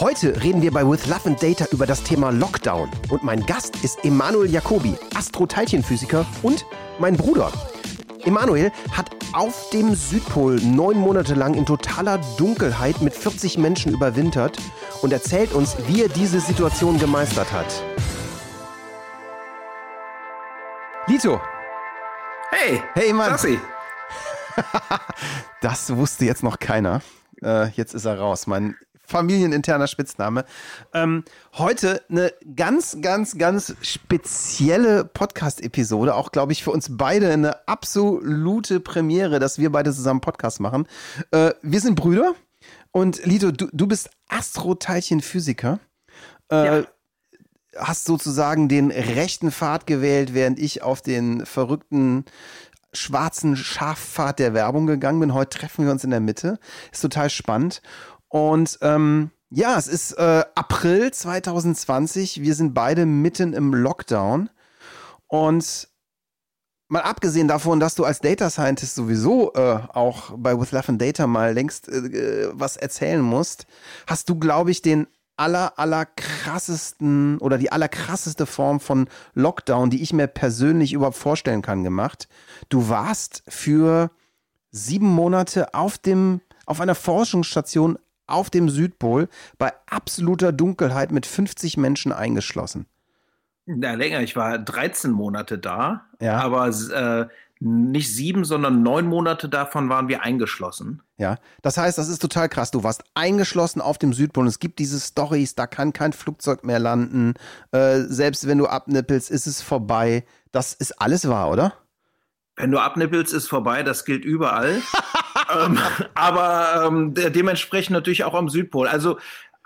Heute reden wir bei With Love and Data über das Thema Lockdown. Und mein Gast ist Emanuel Jacobi, Astroteilchenphysiker und mein Bruder. Emanuel hat auf dem Südpol neun Monate lang in totaler Dunkelheit mit 40 Menschen überwintert und erzählt uns, wie er diese Situation gemeistert hat. Lito. Hey. Hey, Mann. Sassi. das wusste jetzt noch keiner. Äh, jetzt ist er raus. Mein familieninterner Spitzname. Ähm, heute eine ganz, ganz, ganz spezielle Podcast-Episode. Auch, glaube ich, für uns beide eine absolute Premiere, dass wir beide zusammen Podcast machen. Äh, wir sind Brüder. Und Lito, du, du bist Astroteilchenphysiker. Äh, ja. Hast sozusagen den rechten Pfad gewählt, während ich auf den verrückten schwarzen Schafpfad der Werbung gegangen bin. Heute treffen wir uns in der Mitte. Ist total spannend. Und ähm, ja, es ist äh, April 2020. Wir sind beide mitten im Lockdown. Und mal abgesehen davon, dass du als Data Scientist sowieso äh, auch bei With Love and Data mal längst äh, was erzählen musst, hast du, glaube ich, den aller, aller krassesten oder die allerkrasseste Form von Lockdown, die ich mir persönlich überhaupt vorstellen kann, gemacht. Du warst für sieben Monate auf dem, auf einer Forschungsstation auf dem Südpol bei absoluter Dunkelheit mit 50 Menschen eingeschlossen. Na, länger. Ich war 13 Monate da, ja. aber äh, nicht sieben, sondern neun Monate davon waren wir eingeschlossen. Ja, das heißt, das ist total krass. Du warst eingeschlossen auf dem Südpol. Es gibt diese Stories, da kann kein Flugzeug mehr landen. Äh, selbst wenn du abnippelst, ist es vorbei. Das ist alles wahr, oder? Wenn du abnippelst, ist vorbei. Das gilt überall. ähm, aber ähm, dementsprechend natürlich auch am Südpol. Also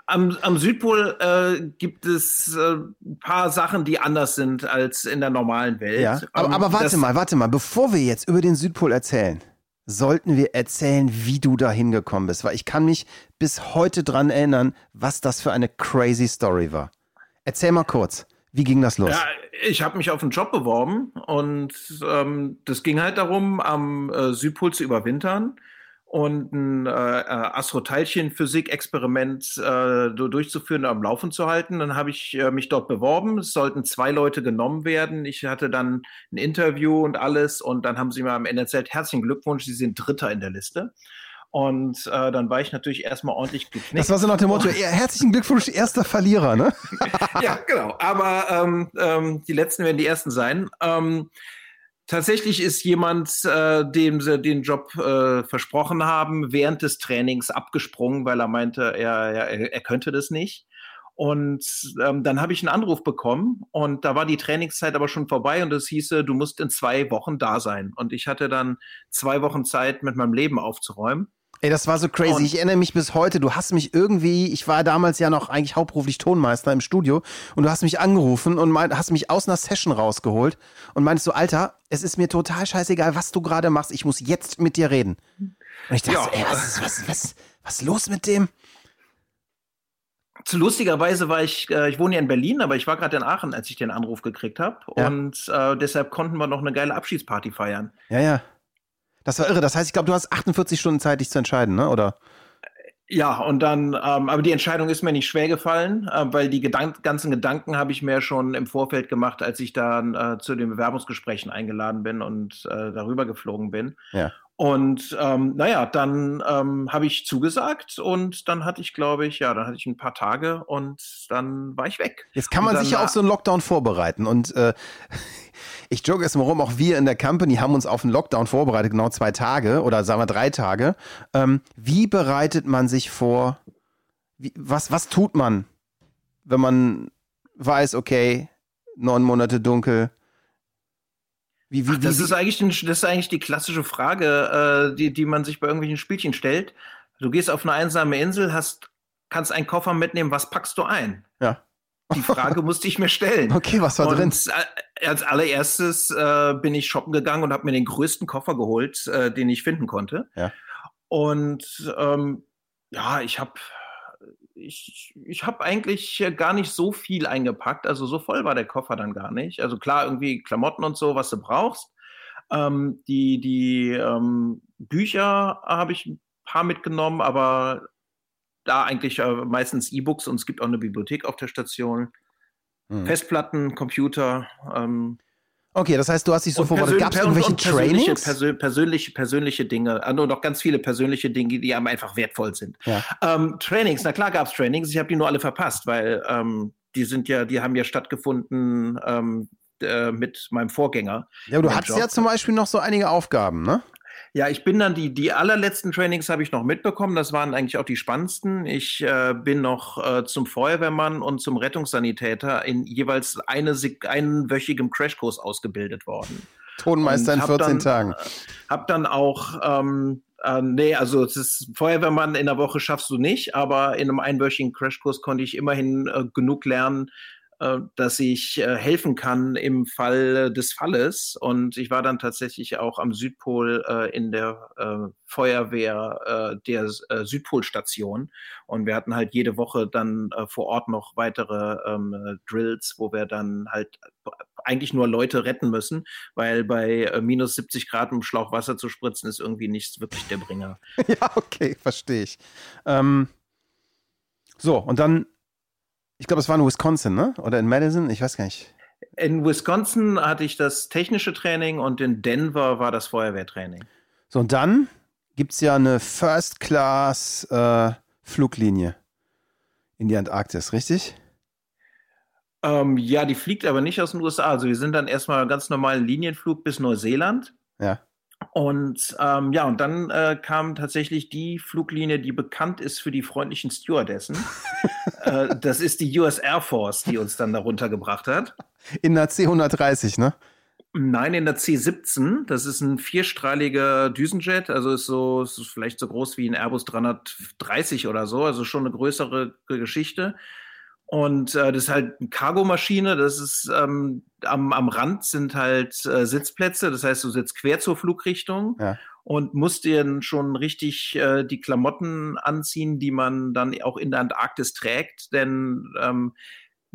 am, am Südpol äh, gibt es äh, ein paar Sachen, die anders sind als in der normalen Welt. Ja, aber, ähm, aber warte mal, warte mal. Bevor wir jetzt über den Südpol erzählen, sollten wir erzählen, wie du da hingekommen bist. Weil ich kann mich bis heute dran erinnern, was das für eine crazy Story war. Erzähl mal kurz. Wie ging das los? Ja, ich habe mich auf einen Job beworben und ähm, das ging halt darum, am äh, Südpol zu überwintern und ein äh, äh Astroteilchen-Physik-Experiment äh, durchzuführen, am Laufen zu halten. Dann habe ich äh, mich dort beworben. Es sollten zwei Leute genommen werden. Ich hatte dann ein Interview und alles und dann haben sie mir am Ende erzählt, herzlichen Glückwunsch, Sie sind Dritter in der Liste. Und äh, dann war ich natürlich erstmal ordentlich geknickt. Das war so nach dem Motto, herzlichen Glückwunsch, erster Verlierer, ne? ja, genau. Aber ähm, ähm, die Letzten werden die Ersten sein. Ähm, Tatsächlich ist jemand, äh, dem sie den Job äh, versprochen haben, während des Trainings abgesprungen, weil er meinte, er, er, er könnte das nicht. Und ähm, dann habe ich einen Anruf bekommen und da war die Trainingszeit aber schon vorbei und es hieße, du musst in zwei Wochen da sein. Und ich hatte dann zwei Wochen Zeit, mit meinem Leben aufzuräumen. Ey, das war so crazy. Und ich erinnere mich bis heute. Du hast mich irgendwie, ich war damals ja noch eigentlich hauptberuflich Tonmeister im Studio und du hast mich angerufen und mein, hast mich aus einer Session rausgeholt und meintest so, Alter, es ist mir total scheißegal, was du gerade machst. Ich muss jetzt mit dir reden. Und ich dachte, ja. ey, was ist, was, was, was los mit dem? Zu lustigerweise war ich, äh, ich wohne ja in Berlin, aber ich war gerade in Aachen, als ich den Anruf gekriegt habe. Ja. Und äh, deshalb konnten wir noch eine geile Abschiedsparty feiern. Ja, ja. Das war irre. Das heißt, ich glaube, du hast 48 Stunden Zeit, dich zu entscheiden, ne? Oder? Ja, und dann, ähm, aber die Entscheidung ist mir nicht schwer gefallen, äh, weil die Gedank ganzen Gedanken habe ich mir schon im Vorfeld gemacht, als ich dann äh, zu den Bewerbungsgesprächen eingeladen bin und äh, darüber geflogen bin. Ja. Und ähm, naja, dann ähm, habe ich zugesagt und dann hatte ich, glaube ich, ja, dann hatte ich ein paar Tage und dann war ich weg. Jetzt kann man sich ja auf so einen Lockdown vorbereiten und äh, ich joke jetzt mal rum, auch wir in der Company haben uns auf einen Lockdown vorbereitet, genau zwei Tage oder sagen wir drei Tage. Ähm, wie bereitet man sich vor? Wie, was, was tut man, wenn man weiß, okay, neun Monate dunkel? Wie, wie, Ach, das, wie, ist eigentlich das ist eigentlich die klassische Frage, äh, die, die man sich bei irgendwelchen Spielchen stellt. Du gehst auf eine einsame Insel, hast, kannst einen Koffer mitnehmen, was packst du ein? Ja. Die Frage musste ich mir stellen. Okay, was war und drin? Als allererstes äh, bin ich shoppen gegangen und habe mir den größten Koffer geholt, äh, den ich finden konnte. Ja. Und ähm, ja, ich habe ich, ich habe eigentlich gar nicht so viel eingepackt. Also so voll war der Koffer dann gar nicht. Also klar, irgendwie Klamotten und so, was du brauchst. Ähm, die die ähm, Bücher habe ich ein paar mitgenommen, aber da eigentlich äh, meistens E-Books und es gibt auch eine Bibliothek auf der Station. Hm. Festplatten, Computer. Ähm, okay, das heißt, du hast dich so vorbereitet. Gab es irgendwelche und persönliche, Trainings? persönliche, persönliche Dinge, also ah, noch ganz viele persönliche Dinge, die einem einfach wertvoll sind. Ja. Ähm, Trainings, na klar gab es Trainings, ich habe die nur alle verpasst, weil ähm, die sind ja, die haben ja stattgefunden ähm, äh, mit meinem Vorgänger. Ja, aber du hattest Job. ja zum Beispiel noch so einige Aufgaben, ne? Ja, ich bin dann die, die allerletzten Trainings habe ich noch mitbekommen. Das waren eigentlich auch die spannendsten. Ich äh, bin noch äh, zum Feuerwehrmann und zum Rettungssanitäter in jeweils eine, einwöchigem Crashkurs ausgebildet worden. Tonmeister in 14 dann, Tagen. Äh, hab dann auch, ähm, äh, nee, also es ist Feuerwehrmann in der Woche schaffst du nicht, aber in einem einwöchigen Crashkurs konnte ich immerhin äh, genug lernen, dass ich äh, helfen kann im Fall des Falles. Und ich war dann tatsächlich auch am Südpol äh, in der Feuerwehr der Südpolstation. Und wir hatten halt jede Woche dann vor Ort noch weitere ähm, Drills, wo wir dann halt eigentlich nur Leute retten müssen, weil bei minus 70 Grad im Schlauch Wasser zu spritzen ist irgendwie nicht wirklich der Bringer. ja, okay, verstehe ich. Ähm, so, und dann ich glaube, es war in Wisconsin, ne? Oder in Madison? Ich weiß gar nicht. In Wisconsin hatte ich das technische Training und in Denver war das Feuerwehrtraining. So, und dann gibt es ja eine First-Class-Fluglinie äh, in die Antarktis, richtig? Ähm, ja, die fliegt aber nicht aus den USA. Also wir sind dann erstmal ganz normalen Linienflug bis Neuseeland. Ja. Und ähm, ja, und dann äh, kam tatsächlich die Fluglinie, die bekannt ist für die freundlichen Stewardessen. äh, das ist die US Air Force, die uns dann darunter gebracht hat. In der C-130, ne? Nein, in der C-17. Das ist ein vierstrahliger Düsenjet, also ist so ist vielleicht so groß wie ein Airbus 330 oder so, also schon eine größere Geschichte. Und äh, das ist halt eine Cargomaschine, das ist ähm, am, am Rand sind halt äh, Sitzplätze, das heißt, du sitzt quer zur Flugrichtung ja. und musst dir schon richtig äh, die Klamotten anziehen, die man dann auch in der Antarktis trägt, denn ähm,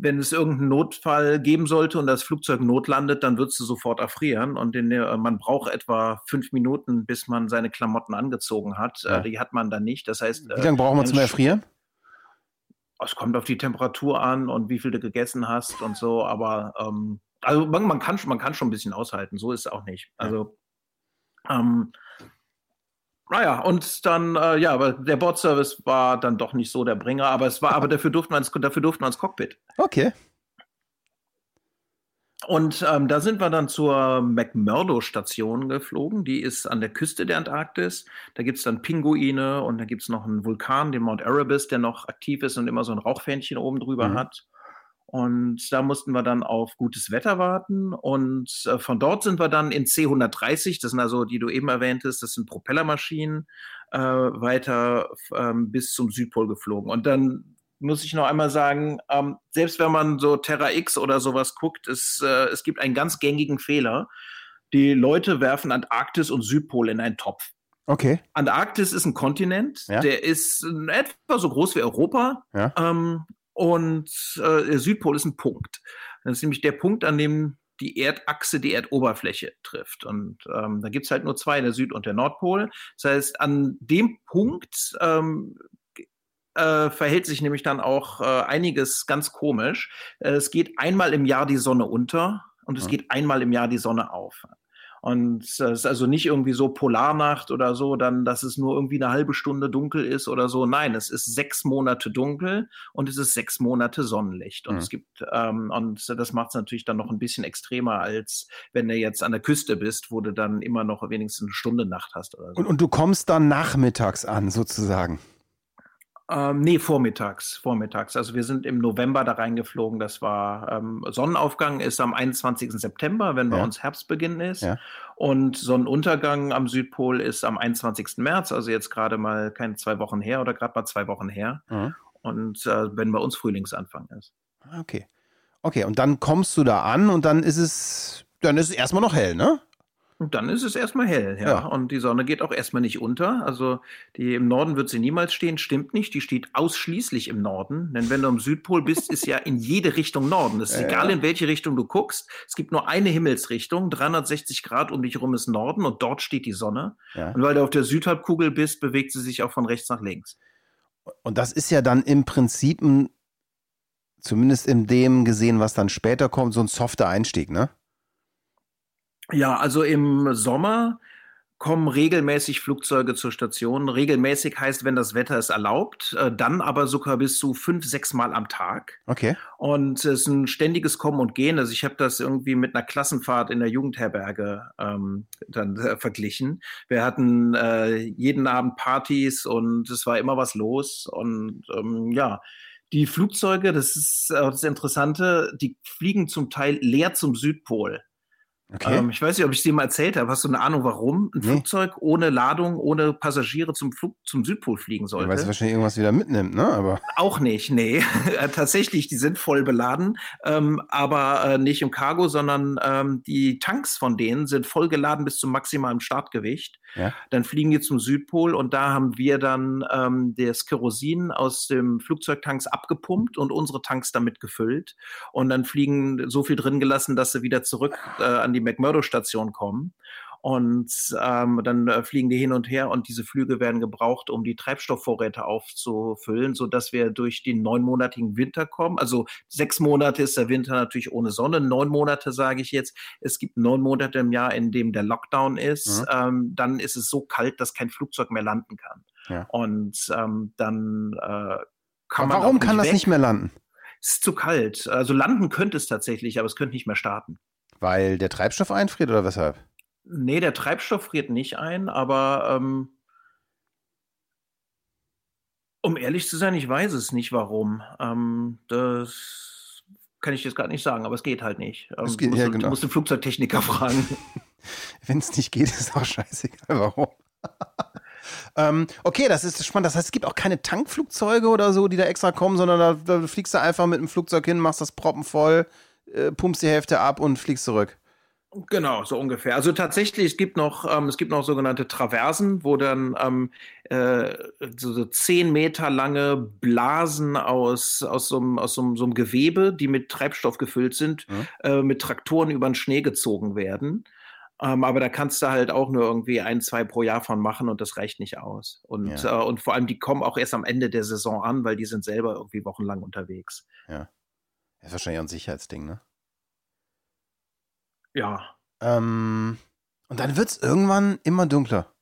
wenn es irgendeinen Notfall geben sollte und das Flugzeug notlandet, dann würdest du sofort erfrieren. Und in der, man braucht etwa fünf Minuten, bis man seine Klamotten angezogen hat. Ja. Äh, die hat man dann nicht. Das heißt, wie lange braucht man zum Erfrieren? Es kommt auf die Temperatur an und wie viel du gegessen hast und so, aber ähm, also man, man, kann, man kann schon ein bisschen aushalten, so ist es auch nicht. Also, ähm, naja, und dann, äh, ja, aber der Bordservice war dann doch nicht so der Bringer, aber es war, aber dafür durften wir ins, dafür durften wir ins Cockpit. Okay. Und ähm, da sind wir dann zur McMurdo-Station geflogen. Die ist an der Küste der Antarktis. Da gibt es dann Pinguine und da gibt es noch einen Vulkan, den Mount Erebus, der noch aktiv ist und immer so ein Rauchfähnchen oben drüber mhm. hat. Und da mussten wir dann auf gutes Wetter warten. Und äh, von dort sind wir dann in C130, das sind also, die du eben erwähntest, das sind Propellermaschinen, äh, weiter ähm, bis zum Südpol geflogen. Und dann muss ich noch einmal sagen, ähm, selbst wenn man so Terra X oder sowas guckt, es, äh, es gibt einen ganz gängigen Fehler. Die Leute werfen Antarktis und Südpol in einen Topf. Okay. Antarktis ist ein Kontinent, ja. der ist etwa so groß wie Europa. Ja. Ähm, und äh, der Südpol ist ein Punkt. Das ist nämlich der Punkt, an dem die Erdachse die Erdoberfläche trifft. Und ähm, da gibt es halt nur zwei, der Süd- und der Nordpol. Das heißt, an dem Punkt ähm, äh, verhält sich nämlich dann auch äh, einiges ganz komisch. Äh, es geht einmal im Jahr die Sonne unter und es ja. geht einmal im Jahr die Sonne auf. Und es ist also nicht irgendwie so Polarnacht oder so, dann, dass es nur irgendwie eine halbe Stunde dunkel ist oder so. Nein, es ist sechs Monate dunkel und es ist sechs Monate Sonnenlicht. Und mhm. es gibt, ähm, und das macht es natürlich dann noch ein bisschen extremer, als wenn du jetzt an der Küste bist, wo du dann immer noch wenigstens eine Stunde Nacht hast oder so. Und, und du kommst dann nachmittags an, sozusagen. Ähm, nee, vormittags, vormittags. Also wir sind im November da reingeflogen. Das war ähm, Sonnenaufgang ist am 21. September, wenn bei ja. uns Herbstbeginn ist. Ja. Und Sonnenuntergang am Südpol ist am 21. März, also jetzt gerade mal keine zwei Wochen her oder gerade mal zwei Wochen her. Mhm. Und äh, wenn bei uns Frühlingsanfang ist. Ah, okay. Okay, und dann kommst du da an und dann ist es, dann ist es erstmal noch hell, ne? Und dann ist es erstmal hell, ja. ja. Und die Sonne geht auch erstmal nicht unter. Also die im Norden wird sie niemals stehen, stimmt nicht. Die steht ausschließlich im Norden. Denn wenn du am Südpol bist, ist ja in jede Richtung Norden. Es ist ja, egal, ja. in welche Richtung du guckst. Es gibt nur eine Himmelsrichtung. 360 Grad um dich herum ist Norden und dort steht die Sonne. Und weil du auf der Südhalbkugel bist, bewegt sie sich auch von rechts nach links. Und das ist ja dann im Prinzip ein, zumindest in dem gesehen, was dann später kommt, so ein softer Einstieg, ne? Ja, also im Sommer kommen regelmäßig Flugzeuge zur Station. Regelmäßig heißt, wenn das Wetter es erlaubt, äh, dann aber sogar bis zu fünf, sechs Mal am Tag. Okay. Und es ist ein ständiges Kommen und Gehen. Also ich habe das irgendwie mit einer Klassenfahrt in der Jugendherberge ähm, dann äh, verglichen. Wir hatten äh, jeden Abend Partys und es war immer was los. Und ähm, ja, die Flugzeuge, das ist äh, das Interessante, die fliegen zum Teil leer zum Südpol. Okay. Ähm, ich weiß nicht, ob ich es dir mal erzählt habe. Hast du eine Ahnung, warum ein nee. Flugzeug ohne Ladung, ohne Passagiere zum, Flug, zum Südpol fliegen sollte? Weil es wahrscheinlich irgendwas wieder mitnimmt, ne? Aber Auch nicht, nee. Äh, tatsächlich, die sind voll beladen, ähm, aber äh, nicht im Cargo, sondern ähm, die Tanks von denen sind voll geladen bis zum maximalen Startgewicht. Ja. Dann fliegen die zum Südpol und da haben wir dann ähm, das Kerosin aus dem Flugzeugtanks abgepumpt und unsere Tanks damit gefüllt und dann fliegen so viel drin gelassen, dass sie wieder zurück äh, an die die McMurdo-Station kommen. Und ähm, dann äh, fliegen die hin und her und diese Flüge werden gebraucht, um die Treibstoffvorräte aufzufüllen, sodass wir durch den neunmonatigen Winter kommen. Also sechs Monate ist der Winter natürlich ohne Sonne, neun Monate sage ich jetzt. Es gibt neun Monate im Jahr, in dem der Lockdown ist. Mhm. Ähm, dann ist es so kalt, dass kein Flugzeug mehr landen kann. Ja. Und ähm, dann äh, kann man. Warum kann das weg. nicht mehr landen? Es ist zu kalt. Also landen könnte es tatsächlich, aber es könnte nicht mehr starten. Weil der Treibstoff einfriert oder weshalb? Nee, der Treibstoff friert nicht ein, aber ähm, um ehrlich zu sein, ich weiß es nicht, warum. Ähm, das kann ich jetzt gerade nicht sagen, aber es geht halt nicht. Ähm, geht, du, musst, ja, genau. du musst den Flugzeugtechniker fragen. Wenn es nicht geht, ist auch scheißegal, warum. ähm, okay, das ist spannend. Das heißt, es gibt auch keine Tankflugzeuge oder so, die da extra kommen, sondern da, da fliegst du einfach mit dem Flugzeug hin, machst das Proppen voll, äh, pumpst die Hälfte ab und fliegst zurück. Genau, so ungefähr. Also tatsächlich, es gibt noch, ähm, es gibt noch sogenannte Traversen, wo dann ähm, äh, so, so zehn Meter lange Blasen aus, aus, so, einem, aus so, so einem Gewebe, die mit Treibstoff gefüllt sind, mhm. äh, mit Traktoren über den Schnee gezogen werden. Ähm, aber da kannst du halt auch nur irgendwie ein, zwei pro Jahr von machen und das reicht nicht aus. Und, ja. äh, und vor allem, die kommen auch erst am Ende der Saison an, weil die sind selber irgendwie wochenlang unterwegs. Ja. Das ist wahrscheinlich auch ein Sicherheitsding, ne? Ja. Ähm, und dann wird es irgendwann immer dunkler.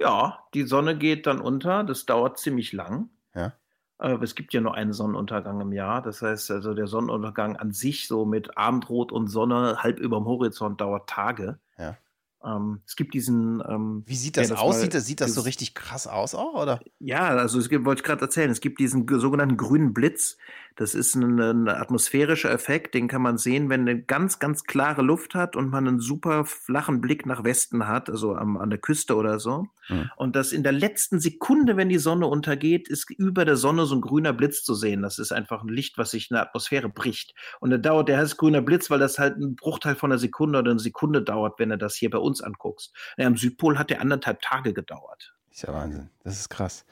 Ja, die Sonne geht dann unter. Das dauert ziemlich lang. Ja. Äh, es gibt ja nur einen Sonnenuntergang im Jahr. Das heißt, also der Sonnenuntergang an sich, so mit Abendrot und Sonne halb über dem Horizont, dauert Tage. Ja. Ähm, es gibt diesen. Ähm, Wie sieht das, das aus? Mal, sieht das, sieht das so richtig krass aus auch, oder? Ja, also es gibt, wollte ich gerade erzählen, es gibt diesen sogenannten grünen Blitz. Das ist ein, ein, atmosphärischer Effekt, den kann man sehen, wenn eine ganz, ganz klare Luft hat und man einen super flachen Blick nach Westen hat, also am, an der Küste oder so. Mhm. Und das in der letzten Sekunde, wenn die Sonne untergeht, ist über der Sonne so ein grüner Blitz zu sehen. Das ist einfach ein Licht, was sich in der Atmosphäre bricht. Und der dauert, der heißt grüner Blitz, weil das halt ein Bruchteil von einer Sekunde oder eine Sekunde dauert, wenn er das hier bei uns anguckst. Ja, am Südpol hat der anderthalb Tage gedauert. Ist ja Wahnsinn. Das ist krass.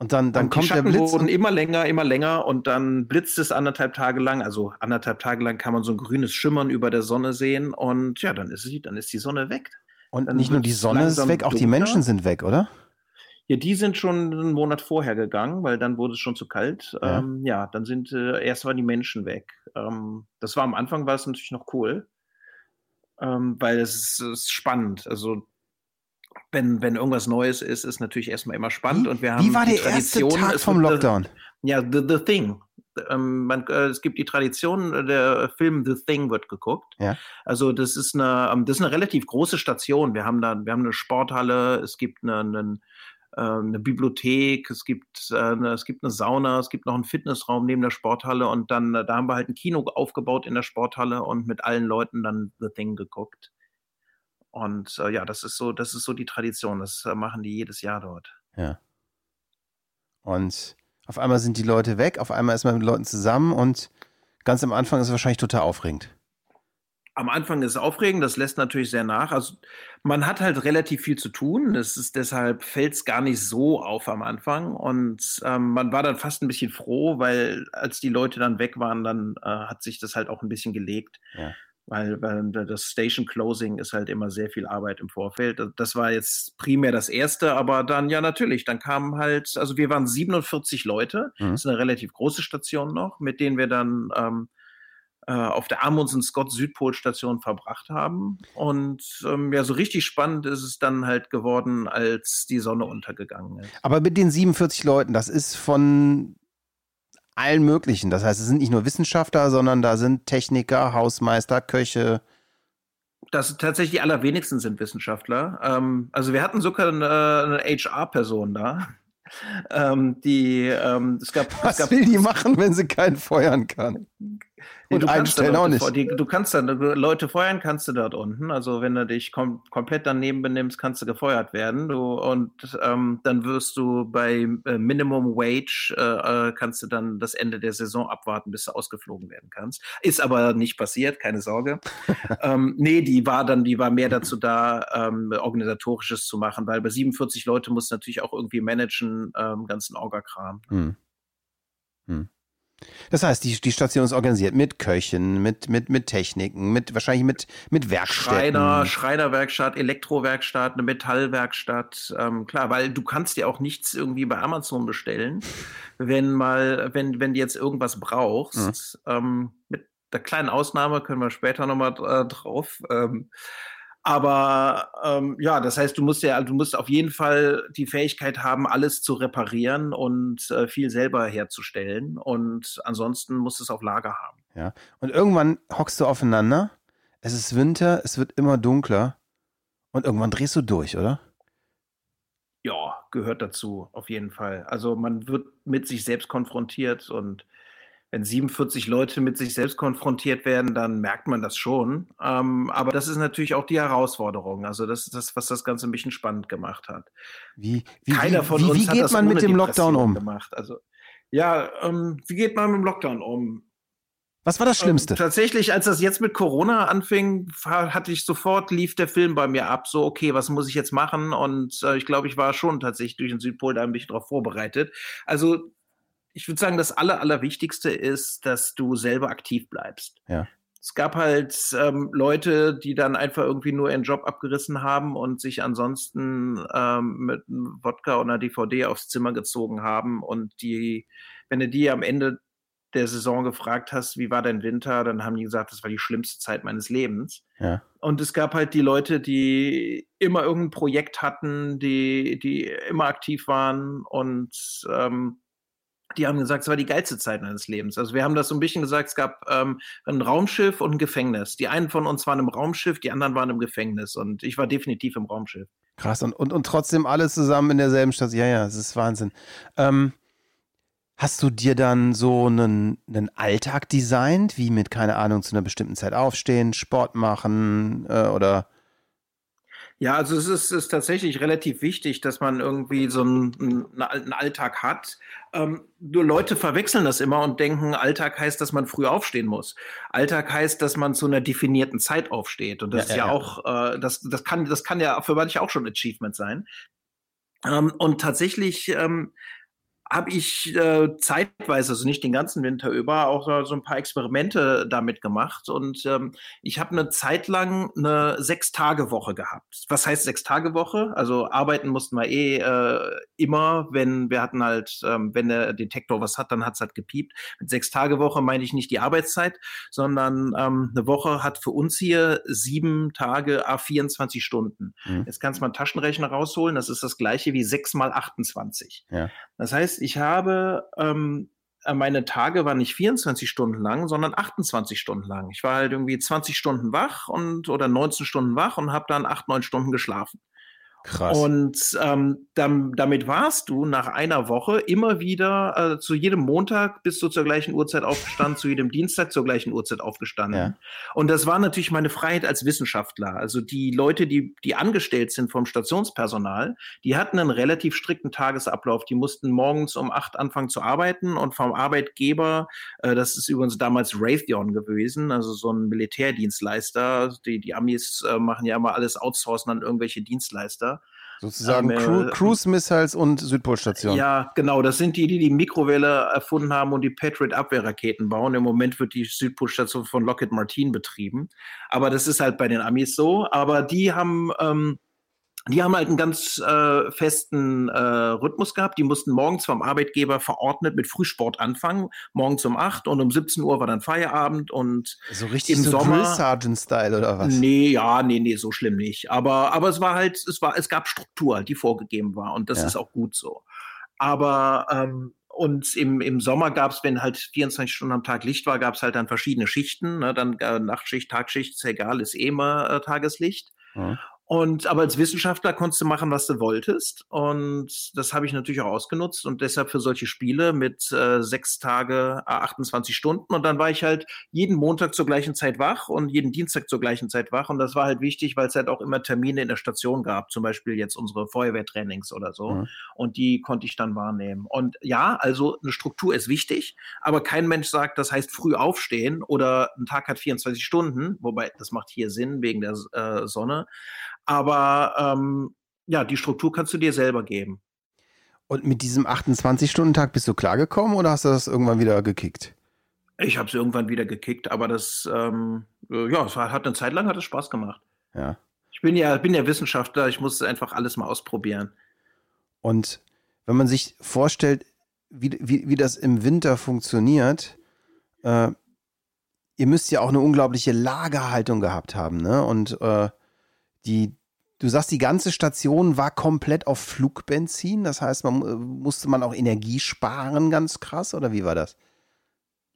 Und dann, dann und kommt der Blitz. wurden immer länger, immer länger und dann blitzt es anderthalb Tage lang. Also anderthalb Tage lang kann man so ein grünes Schimmern über der Sonne sehen und ja, dann ist sie, dann ist die Sonne weg. Und dann nicht nur die Sonne ist weg, auch die Menschen sind weg, oder? Ja, die sind schon einen Monat vorher gegangen, weil dann wurde es schon zu kalt. Ja, ähm, ja dann sind äh, erst waren die Menschen weg. Ähm, das war am Anfang war es natürlich noch cool, ähm, weil es ist, ist spannend. Also wenn, wenn irgendwas Neues ist, ist natürlich erstmal immer spannend. Wie, und wir haben wie war der erste Tag vom Lockdown? ja, The, the Thing. Ähm, man, äh, es gibt die Tradition, der Film The Thing wird geguckt. Ja. Also das ist eine, ähm, das ist eine relativ große Station. Wir haben da, wir haben eine Sporthalle, es gibt eine, eine, äh, eine Bibliothek, es gibt, äh, eine, es gibt eine Sauna, es gibt noch einen Fitnessraum neben der Sporthalle und dann, da haben wir halt ein Kino aufgebaut in der Sporthalle und mit allen Leuten dann The Thing geguckt. Und äh, ja, das ist so, das ist so die Tradition. Das äh, machen die jedes Jahr dort. Ja. Und auf einmal sind die Leute weg, auf einmal ist man mit Leuten zusammen und ganz am Anfang ist es wahrscheinlich total aufregend. Am Anfang ist es aufregend, das lässt natürlich sehr nach. Also man hat halt relativ viel zu tun. Das ist deshalb fällt es gar nicht so auf am Anfang. Und ähm, man war dann fast ein bisschen froh, weil als die Leute dann weg waren, dann äh, hat sich das halt auch ein bisschen gelegt. Ja. weil, weil das Station Closing ist halt immer sehr viel Arbeit im Vorfeld. Das war jetzt primär das erste, aber dann ja natürlich, dann kamen halt, also wir waren 47 Leute, mhm. das ist eine relativ große Station noch, mit denen wir dann ähm, äh, auf der Amundsen Scott Südpol Station verbracht haben. Und ähm, ja, so richtig spannend ist es dann halt geworden, als die Sonne untergegangen ist. Aber mit den 47 Leuten, das ist von allen möglichen. Das heißt, es sind nicht nur Wissenschaftler, sondern da sind Techniker, Hausmeister, Köche. Das tatsächlich die allerwenigsten sind Wissenschaftler. Ähm, also wir hatten sogar eine, eine HR-Person da. Ähm, die ähm, es gab, Was es gab, will die machen, wenn sie keinen feuern kann? Und einstellen auch nicht. Die, du kannst dann Leute feuern, kannst du dort unten. Also wenn du dich kom komplett daneben benimmst, kannst du gefeuert werden. Du, und ähm, dann wirst du bei äh, Minimum Wage äh, äh kannst du dann das Ende der Saison abwarten, bis du ausgeflogen werden kannst. Ist aber nicht passiert, keine Sorge. ähm, nee, die war dann, die war mehr dazu da, ähm, organisatorisches zu machen, weil bei 47 Leute muss natürlich auch irgendwie managen, ähm, ganzen Orgakram. Hm. Hm. Das heißt, die, die Station ist organisiert mit Köchen, mit, mit, mit Techniken, mit wahrscheinlich mit, mit Werkstätten. Schreiner, Schreinerwerkstatt, Elektrowerkstatt, eine Metallwerkstatt. Ähm, klar, weil du kannst dir auch nichts irgendwie bei Amazon bestellen, wenn mal, wenn, wenn du jetzt irgendwas brauchst. Mhm. Ähm, mit der kleinen Ausnahme können wir später nochmal äh, drauf. Ähm, aber ähm, ja, das heißt, du musst ja, du musst auf jeden Fall die Fähigkeit haben, alles zu reparieren und äh, viel selber herzustellen. Und ansonsten musst du es auf Lager haben. Ja. Und irgendwann hockst du aufeinander. Es ist Winter, es wird immer dunkler. Und irgendwann drehst du durch, oder? Ja, gehört dazu, auf jeden Fall. Also man wird mit sich selbst konfrontiert und wenn 47 Leute mit sich selbst konfrontiert werden, dann merkt man das schon. Ähm, aber das ist natürlich auch die Herausforderung. Also das ist das, was das Ganze ein bisschen spannend gemacht hat. Wie, wie, Keiner von wie, uns wie geht man mit dem Lockdown um? Gemacht. Also ja, ähm, wie geht man mit dem Lockdown um? Was war das ähm, Schlimmste? Ähm, tatsächlich, als das jetzt mit Corona anfing, hatte ich sofort, lief der Film bei mir ab. So, okay, was muss ich jetzt machen? Und äh, ich glaube, ich war schon tatsächlich durch den Südpol da ein bisschen drauf vorbereitet. Also ich würde sagen, das Aller, Allerwichtigste ist, dass du selber aktiv bleibst. Ja. Es gab halt ähm, Leute, die dann einfach irgendwie nur ihren Job abgerissen haben und sich ansonsten ähm, mit einem Wodka oder einer DVD aufs Zimmer gezogen haben. Und die, wenn du die am Ende der Saison gefragt hast, wie war dein Winter, dann haben die gesagt, das war die schlimmste Zeit meines Lebens. Ja. Und es gab halt die Leute, die immer irgendein Projekt hatten, die, die immer aktiv waren und ähm, die haben gesagt, es war die geilste Zeit meines Lebens. Also wir haben das so ein bisschen gesagt, es gab ähm, ein Raumschiff und ein Gefängnis. Die einen von uns waren im Raumschiff, die anderen waren im Gefängnis und ich war definitiv im Raumschiff. Krass, und, und, und trotzdem alle zusammen in derselben Stadt. Ja, ja, es ist Wahnsinn. Ähm, hast du dir dann so einen, einen Alltag designt, wie mit, keine Ahnung, zu einer bestimmten Zeit aufstehen, Sport machen äh, oder ja, also es ist, ist tatsächlich relativ wichtig, dass man irgendwie so einen, einen Alltag hat. Ähm, nur Leute verwechseln das immer und denken, Alltag heißt, dass man früh aufstehen muss. Alltag heißt, dass man zu einer definierten Zeit aufsteht. Und das ja, ist ja, ja, auch, äh, das, das kann, das kann ja für manche auch schon Achievement sein. Ähm, und tatsächlich ähm, habe ich äh, zeitweise, also nicht den ganzen Winter über, auch so ein paar Experimente damit gemacht. Und ähm, ich habe eine Zeit lang eine Sechs-Tage-Woche gehabt. Was heißt Sechs-Tage-Woche? Also arbeiten mussten wir eh äh, immer, wenn wir hatten halt, ähm, wenn der Detektor was hat, dann hat's halt gepiept. Mit Sechs-Tage-Woche meine ich nicht die Arbeitszeit, sondern ähm, eine Woche hat für uns hier sieben Tage a 24 Stunden. Mhm. Jetzt kannst du mal einen Taschenrechner rausholen, das ist das gleiche wie sechs mal 28. Ja. Das heißt, ich habe ähm, äh, meine Tage waren nicht 24 Stunden lang, sondern 28 Stunden lang. Ich war halt irgendwie 20 Stunden wach und oder 19 Stunden wach und habe dann 8, 9 Stunden geschlafen. Krass. Und ähm, dann, damit warst du nach einer Woche immer wieder, äh, zu jedem Montag bist du zur gleichen Uhrzeit aufgestanden, zu jedem Dienstag zur gleichen Uhrzeit aufgestanden. Ja. Und das war natürlich meine Freiheit als Wissenschaftler. Also die Leute, die, die angestellt sind vom Stationspersonal, die hatten einen relativ strikten Tagesablauf. Die mussten morgens um acht anfangen zu arbeiten und vom Arbeitgeber, äh, das ist übrigens damals Raytheon gewesen, also so ein Militärdienstleister. Die, die Amis äh, machen ja immer alles outsourcen an irgendwelche Dienstleister. Sozusagen ähm, äh, Cruise Missiles und Südpolstation. Ja, genau. Das sind die, die die Mikrowelle erfunden haben und die Patriot Abwehrraketen bauen. Im Moment wird die Südpolstation von Lockheed Martin betrieben. Aber das ist halt bei den Amis so. Aber die haben ähm, die haben halt einen ganz äh, festen äh, Rhythmus gehabt. Die mussten morgens vom Arbeitgeber verordnet mit Frühsport anfangen, morgens um 8 und um 17 Uhr war dann Feierabend und so richtig im so Sommer, Sergeant Style oder was? Nee, ja, nee, nee, so schlimm nicht. Aber aber es war halt, es war, es gab Struktur, die vorgegeben war und das ja. ist auch gut so. Aber ähm, und im, im Sommer gab es, wenn halt 24 Stunden am Tag Licht war, gab es halt dann verschiedene Schichten. Ne? Dann äh, Nachtschicht, Tagschicht, ist egal, ist eh immer äh, Tageslicht. Mhm. Und aber als Wissenschaftler konntest du machen, was du wolltest. Und das habe ich natürlich auch ausgenutzt und deshalb für solche Spiele mit äh, sechs Tage, äh, 28 Stunden. Und dann war ich halt jeden Montag zur gleichen Zeit wach und jeden Dienstag zur gleichen Zeit wach. Und das war halt wichtig, weil es halt auch immer Termine in der Station gab, zum Beispiel jetzt unsere Feuerwehrtrainings oder so. Mhm. Und die konnte ich dann wahrnehmen. Und ja, also eine Struktur ist wichtig, aber kein Mensch sagt, das heißt früh aufstehen oder ein Tag hat 24 Stunden, wobei das macht hier Sinn wegen der äh, Sonne. Aber ähm, ja, die Struktur kannst du dir selber geben. Und mit diesem 28-Stunden-Tag bist du klargekommen oder hast du das irgendwann wieder gekickt? Ich habe es irgendwann wieder gekickt, aber das, ähm, äh, ja, es hat eine Zeit lang hat es Spaß gemacht. Ja. Ich bin ja, bin ja Wissenschaftler, ich muss einfach alles mal ausprobieren. Und wenn man sich vorstellt, wie, wie, wie das im Winter funktioniert, äh, ihr müsst ja auch eine unglaubliche Lagerhaltung gehabt haben, ne? Und äh, die, du sagst, die ganze Station war komplett auf Flugbenzin. Das heißt, man äh, musste man auch Energie sparen, ganz krass, oder wie war das?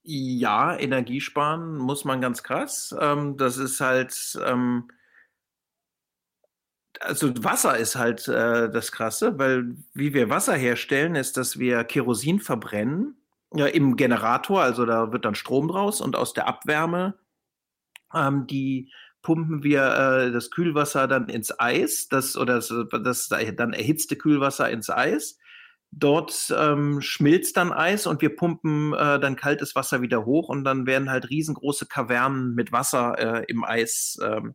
Ja, Energie sparen muss man ganz krass. Ähm, das ist halt, ähm, also Wasser ist halt äh, das Krasse, weil wie wir Wasser herstellen, ist, dass wir Kerosin verbrennen ja, im Generator, also da wird dann Strom draus und aus der Abwärme ähm, die pumpen wir äh, das Kühlwasser dann ins Eis, das oder das, das dann erhitzte Kühlwasser ins Eis. Dort ähm, schmilzt dann Eis und wir pumpen äh, dann kaltes Wasser wieder hoch und dann werden halt riesengroße Kavernen mit Wasser äh, im Eis ähm,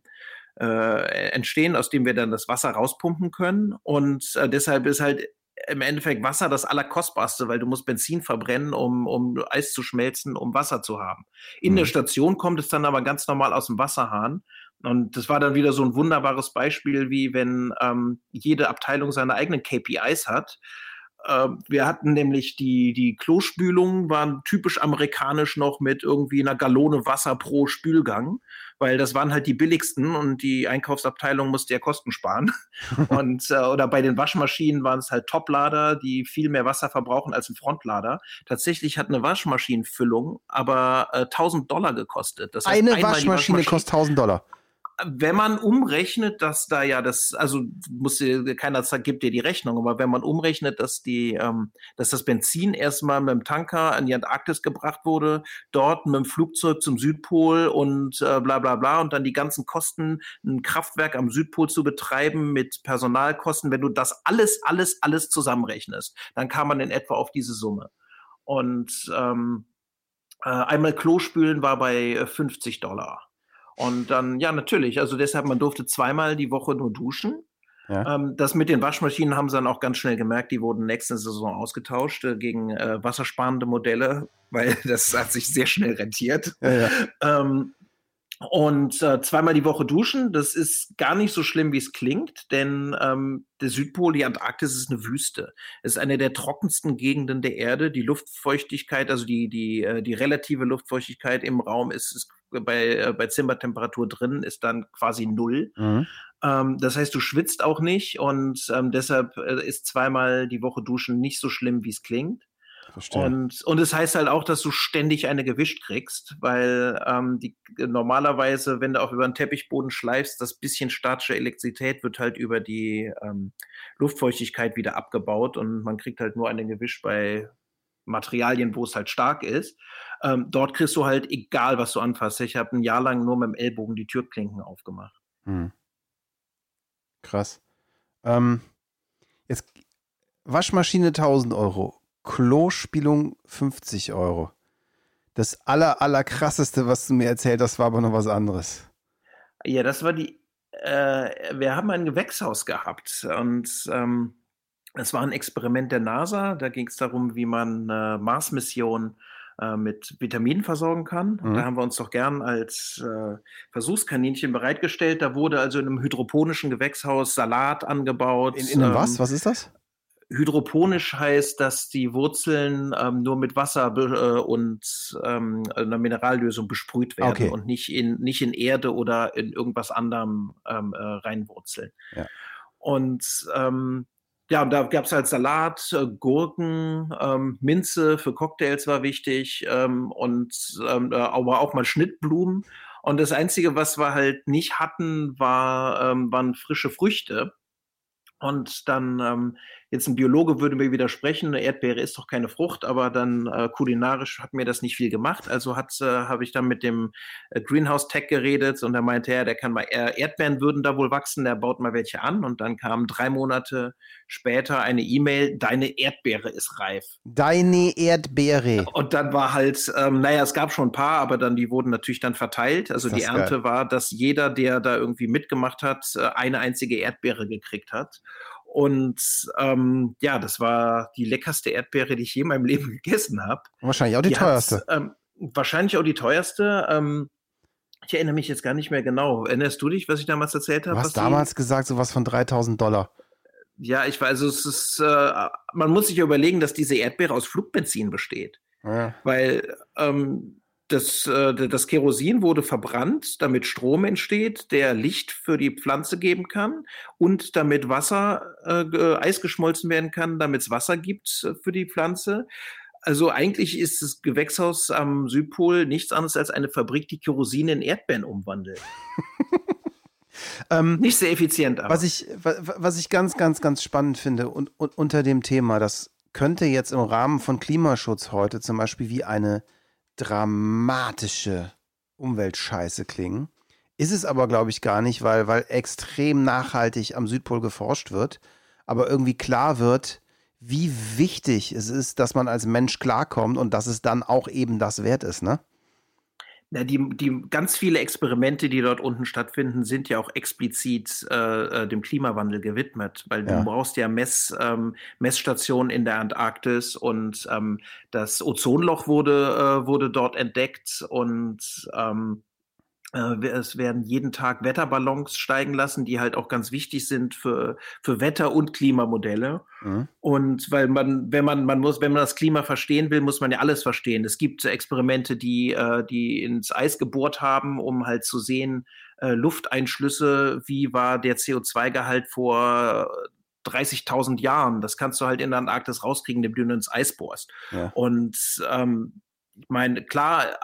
äh, entstehen, aus dem wir dann das Wasser rauspumpen können. Und äh, deshalb ist halt im Endeffekt Wasser das Allerkostbarste, weil du musst Benzin verbrennen, um, um Eis zu schmelzen, um Wasser zu haben. In mhm. der Station kommt es dann aber ganz normal aus dem Wasserhahn. Und das war dann wieder so ein wunderbares Beispiel, wie wenn ähm, jede Abteilung seine eigenen KPIs hat. Äh, wir hatten nämlich die, die Klospülungen, waren typisch amerikanisch noch mit irgendwie einer Gallone Wasser pro Spülgang weil das waren halt die billigsten und die Einkaufsabteilung musste ja Kosten sparen. und äh, oder bei den Waschmaschinen waren es halt Toplader, die viel mehr Wasser verbrauchen als ein Frontlader. Tatsächlich hat eine Waschmaschinenfüllung aber äh, 1000 Dollar gekostet. Das heißt, eine Waschmaschine, Waschmaschine kostet 1000 Dollar wenn man umrechnet, dass da ja das, also muss keiner gibt dir die Rechnung, aber wenn man umrechnet, dass die, ähm, dass das Benzin erstmal mit dem Tanker an die Antarktis gebracht wurde, dort mit dem Flugzeug zum Südpol und äh, bla bla bla und dann die ganzen Kosten, ein Kraftwerk am Südpol zu betreiben mit Personalkosten, wenn du das alles, alles, alles zusammenrechnest, dann kam man in etwa auf diese Summe. Und ähm, äh, einmal Klospülen war bei 50 äh, Dollar. Und dann, ja, natürlich. Also deshalb, man durfte zweimal die Woche nur duschen. Ja. Ähm, das mit den Waschmaschinen haben sie dann auch ganz schnell gemerkt. Die wurden nächste Saison ausgetauscht äh, gegen äh, wassersparende Modelle, weil das hat sich sehr schnell rentiert. Ja, ja. Ähm, und äh, zweimal die Woche duschen, das ist gar nicht so schlimm, wie es klingt, denn ähm, der Südpol, die Antarktis, ist eine Wüste. Es ist eine der trockensten Gegenden der Erde. Die Luftfeuchtigkeit, also die, die, äh, die relative Luftfeuchtigkeit im Raum ist, ist bei, äh, bei Zimmertemperatur drin, ist dann quasi null. Mhm. Ähm, das heißt, du schwitzt auch nicht und ähm, deshalb äh, ist zweimal die Woche duschen nicht so schlimm, wie es klingt. Verstehe. Und, und es heißt halt auch, dass du ständig eine gewischt kriegst, weil ähm, die, normalerweise, wenn du auch über den Teppichboden schleifst, das bisschen statische Elektrizität wird halt über die ähm, Luftfeuchtigkeit wieder abgebaut und man kriegt halt nur eine gewischt bei Materialien, wo es halt stark ist. Ähm, dort kriegst du halt, egal was du anfasst. Ich habe ein Jahr lang nur mit dem Ellbogen die Türklinken aufgemacht. Hm. Krass. Ähm, jetzt Waschmaschine 1000 Euro. Klospülung 50 Euro. Das aller, aller krasseste, was du mir erzählt hast, war aber noch was anderes. Ja, das war die äh, wir haben ein Gewächshaus gehabt und ähm, es war ein Experiment der NASA. Da ging es darum, wie man äh, Mars-Missionen äh, mit Vitaminen versorgen kann. Mhm. Da haben wir uns doch gern als äh, Versuchskaninchen bereitgestellt. Da wurde also in einem hydroponischen Gewächshaus Salat angebaut. In, in ähm, was? Was ist das? Hydroponisch heißt, dass die Wurzeln ähm, nur mit Wasser äh, und ähm, einer Minerallösung besprüht werden okay. und nicht in, nicht in Erde oder in irgendwas anderem ähm, äh, reinwurzeln. Ja. Und ähm, ja, und da gab es halt Salat, äh, Gurken, ähm, Minze für Cocktails war wichtig ähm, und ähm, äh, aber auch mal Schnittblumen. Und das Einzige, was wir halt nicht hatten, war, ähm, waren frische Früchte. Und dann ähm, Jetzt ein Biologe würde mir widersprechen, eine Erdbeere ist doch keine Frucht, aber dann äh, kulinarisch hat mir das nicht viel gemacht. Also hat äh, habe ich dann mit dem äh, Greenhouse Tech geredet und er meinte, ja, der kann mal Erdbeeren würden da wohl wachsen, der baut mal welche an und dann kam drei Monate später eine E-Mail, deine Erdbeere ist reif. Deine Erdbeere. Und dann war halt, ähm, naja, es gab schon ein paar, aber dann die wurden natürlich dann verteilt. Also die Ernte geil. war, dass jeder, der da irgendwie mitgemacht hat, äh, eine einzige Erdbeere gekriegt hat. Und ähm, ja, das war die leckerste Erdbeere, die ich je in meinem Leben gegessen habe. Wahrscheinlich auch die, die teuerste. Ähm, wahrscheinlich auch die teuerste. Ähm, ich erinnere mich jetzt gar nicht mehr genau. Erinnerst du dich, was ich damals erzählt habe? Du hast damals die... gesagt, sowas von 3000 Dollar. Ja, ich weiß, also es ist, äh, man muss sich ja überlegen, dass diese Erdbeere aus Flugbenzin besteht. Ja. Weil ähm, das, äh, das Kerosin wurde verbrannt, damit Strom entsteht, der Licht für die Pflanze geben kann und damit Wasser, äh, Eis geschmolzen werden kann, damit es Wasser gibt äh, für die Pflanze. Also eigentlich ist das Gewächshaus am Südpol nichts anderes als eine Fabrik, die Kerosin in Erdbeeren umwandelt. ähm, Nicht sehr effizient, aber. Was ich, was ich ganz, ganz, ganz spannend finde und, und unter dem Thema, das könnte jetzt im Rahmen von Klimaschutz heute zum Beispiel wie eine dramatische Umweltscheiße klingen. Ist es aber, glaube ich, gar nicht, weil, weil extrem nachhaltig am Südpol geforscht wird, aber irgendwie klar wird, wie wichtig es ist, dass man als Mensch klarkommt und dass es dann auch eben das wert ist, ne? Ja, die, die ganz viele Experimente, die dort unten stattfinden, sind ja auch explizit äh, äh, dem Klimawandel gewidmet, weil ja. du brauchst ja Mess, ähm, Messstationen in der Antarktis und ähm, das Ozonloch wurde, äh, wurde dort entdeckt und ähm, äh, es werden jeden Tag Wetterballons steigen lassen, die halt auch ganz wichtig sind für, für Wetter- und Klimamodelle. Mhm. Und weil man, wenn man, man muss, wenn man das Klima verstehen will, muss man ja alles verstehen. Es gibt Experimente, die, äh, die ins Eis gebohrt haben, um halt zu sehen, äh, Lufteinschlüsse, wie war der CO2-Gehalt vor 30.000 Jahren. Das kannst du halt in der Antarktis rauskriegen, indem du ins Eis bohrst. Ja. Und ähm, ich meine, klar,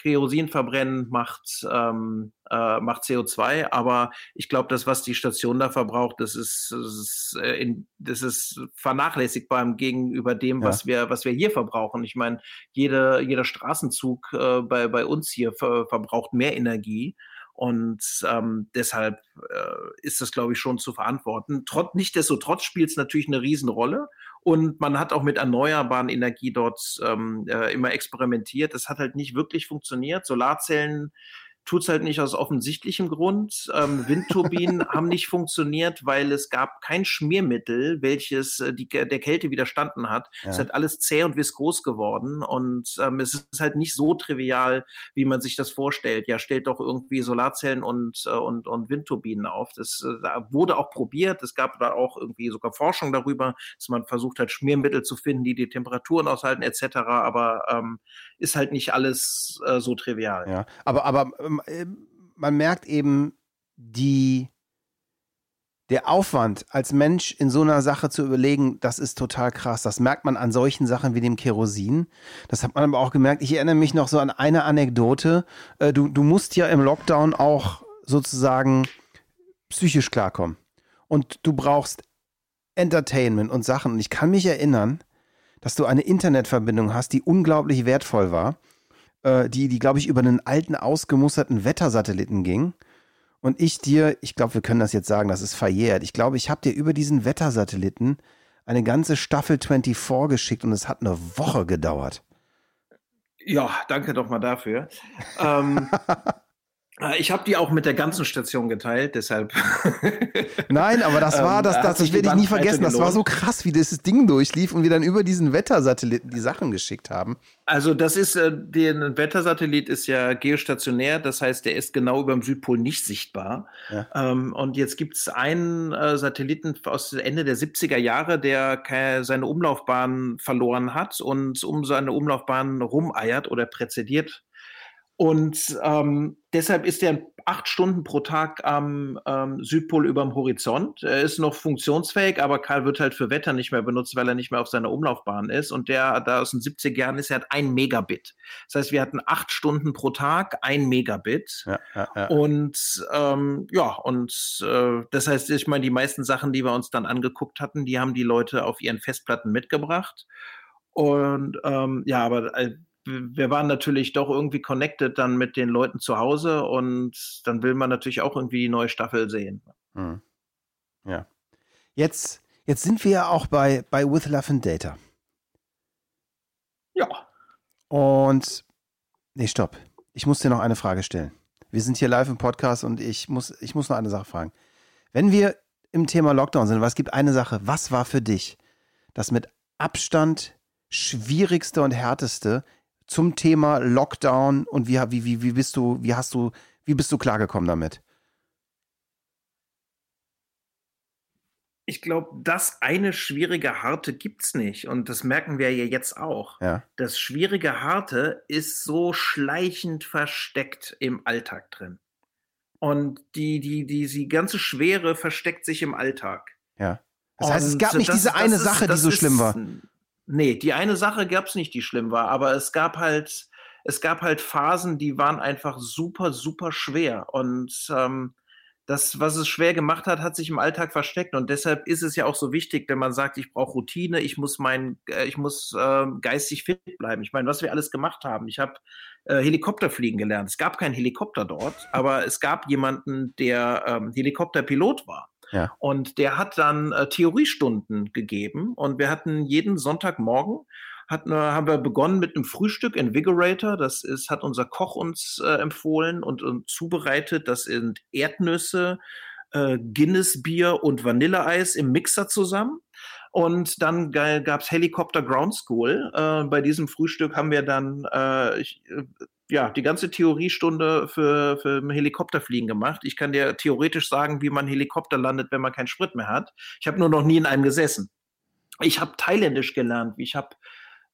Kerosin verbrennen macht, ähm, äh, macht CO2, aber ich glaube, das, was die Station da verbraucht, das ist, das ist, äh, in, das ist vernachlässigbar gegenüber dem, ja. was wir, was wir hier verbrauchen. Ich meine, jede, jeder Straßenzug äh, bei, bei uns hier ver, verbraucht mehr Energie. Und ähm, deshalb äh, ist das, glaube ich, schon zu verantworten. Trotz, Nichtsdestotrotz spielt es natürlich eine Riesenrolle. Und man hat auch mit erneuerbaren Energie dort ähm, äh, immer experimentiert. Das hat halt nicht wirklich funktioniert. Solarzellen tut es halt nicht aus offensichtlichem Grund. Ähm, Windturbinen haben nicht funktioniert, weil es gab kein Schmiermittel, welches äh, die, der Kälte widerstanden hat. Ja. Es ist halt alles zäh und viskos geworden und ähm, es ist halt nicht so trivial, wie man sich das vorstellt. Ja, stellt doch irgendwie Solarzellen und, äh, und, und Windturbinen auf. Das äh, wurde auch probiert. Es gab da auch irgendwie sogar Forschung darüber, dass man versucht hat, Schmiermittel zu finden, die die Temperaturen aushalten etc. Aber ähm, ist halt nicht alles äh, so trivial. Ja, aber, aber ähm, äh, man merkt eben die, der Aufwand als Mensch in so einer Sache zu überlegen, das ist total krass. Das merkt man an solchen Sachen wie dem Kerosin. Das hat man aber auch gemerkt. Ich erinnere mich noch so an eine Anekdote. Äh, du, du musst ja im Lockdown auch sozusagen psychisch klarkommen. Und du brauchst Entertainment und Sachen. Und ich kann mich erinnern, dass du eine Internetverbindung hast, die unglaublich wertvoll war, äh, die, die glaube ich, über einen alten, ausgemusterten Wettersatelliten ging. Und ich dir, ich glaube, wir können das jetzt sagen, das ist verjährt. Ich glaube, ich habe dir über diesen Wettersatelliten eine ganze Staffel 24 geschickt und es hat eine Woche gedauert. Ja, danke doch mal dafür. ähm, Äh, ich habe die auch mit der ganzen Station geteilt, deshalb. Nein, aber das war, das, das, das werde ich nie vergessen. Das war so krass, wie dieses Ding durchlief und wir dann über diesen Wettersatelliten die Sachen geschickt haben. Also, das ist, äh, der Wettersatellit ist ja geostationär, das heißt, der ist genau über dem Südpol nicht sichtbar. Ja. Ähm, und jetzt gibt es einen äh, Satelliten aus Ende der 70er Jahre, der seine Umlaufbahn verloren hat und um seine Umlaufbahn rumeiert oder präzediert und ähm, deshalb ist er acht Stunden pro Tag am ähm, Südpol über dem Horizont. Er ist noch funktionsfähig, aber Karl wird halt für Wetter nicht mehr benutzt, weil er nicht mehr auf seiner Umlaufbahn ist. Und der da aus den 70 Jahren ist, er hat ein Megabit. Das heißt, wir hatten acht Stunden pro Tag ein Megabit. Ja, ja, ja. Und ähm, ja, und äh, das heißt, ich meine, die meisten Sachen, die wir uns dann angeguckt hatten, die haben die Leute auf ihren Festplatten mitgebracht. Und ähm, ja, aber äh, wir waren natürlich doch irgendwie connected dann mit den Leuten zu Hause und dann will man natürlich auch irgendwie die neue Staffel sehen. Hm. Ja. Jetzt, jetzt sind wir ja auch bei, bei With Love and Data. Ja. Und, nee, stopp. Ich muss dir noch eine Frage stellen. Wir sind hier live im Podcast und ich muss, ich muss noch eine Sache fragen. Wenn wir im Thema Lockdown sind, was gibt eine Sache, was war für dich das mit Abstand schwierigste und härteste zum Thema Lockdown und wie, wie, wie, bist du, wie hast du, wie bist du klargekommen damit? Ich glaube, das eine schwierige Harte gibt es nicht. Und das merken wir ja jetzt auch. Ja. Das schwierige Harte ist so schleichend versteckt im Alltag drin. Und die, die, die, die ganze Schwere versteckt sich im Alltag. Ja. Das heißt, es gab nicht das, diese eine ist, Sache, die so schlimm war. Nee, die eine Sache gab es nicht, die schlimm war, aber es gab halt, es gab halt Phasen, die waren einfach super, super schwer. Und ähm, das, was es schwer gemacht hat, hat sich im Alltag versteckt. Und deshalb ist es ja auch so wichtig, wenn man sagt, ich brauche Routine, ich muss mein, äh, ich muss äh, geistig fit bleiben. Ich meine, was wir alles gemacht haben. Ich habe äh, Helikopterfliegen gelernt. Es gab keinen Helikopter dort, aber es gab jemanden, der ähm, Helikopterpilot war. Ja. Und der hat dann äh, Theoriestunden gegeben und wir hatten jeden Sonntagmorgen hatten, haben wir begonnen mit einem Frühstück Invigorator. Das ist, hat unser Koch uns äh, empfohlen und, und, zubereitet. Das sind Erdnüsse, äh, Guinness-Bier und Vanilleeis im Mixer zusammen. Und dann gab es Helikopter Ground School. Äh, bei diesem Frühstück haben wir dann äh, ich, äh, ja, die ganze Theoriestunde für, für Helikopterfliegen gemacht. Ich kann dir theoretisch sagen, wie man Helikopter landet, wenn man keinen Sprit mehr hat. Ich habe nur noch nie in einem gesessen. Ich habe Thailändisch gelernt. Ich habe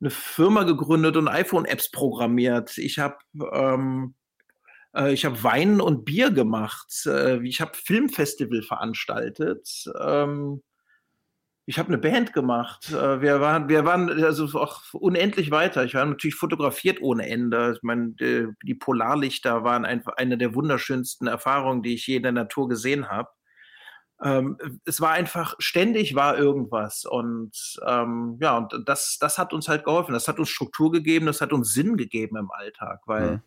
eine Firma gegründet und iPhone-Apps programmiert. Ich habe ähm, äh, ich Wein und Bier gemacht. Äh, ich habe Filmfestival veranstaltet. Ähm, ich habe eine Band gemacht. Äh, wir waren, wir waren also auch unendlich weiter. Ich war natürlich fotografiert ohne Ende. Ich meine, die Polarlichter waren einfach eine der wunderschönsten Erfahrungen, die ich je in der Natur gesehen habe. Ähm, es war einfach ständig war irgendwas und ähm, ja und das das hat uns halt geholfen. Das hat uns Struktur gegeben, das hat uns Sinn gegeben im Alltag, weil mhm.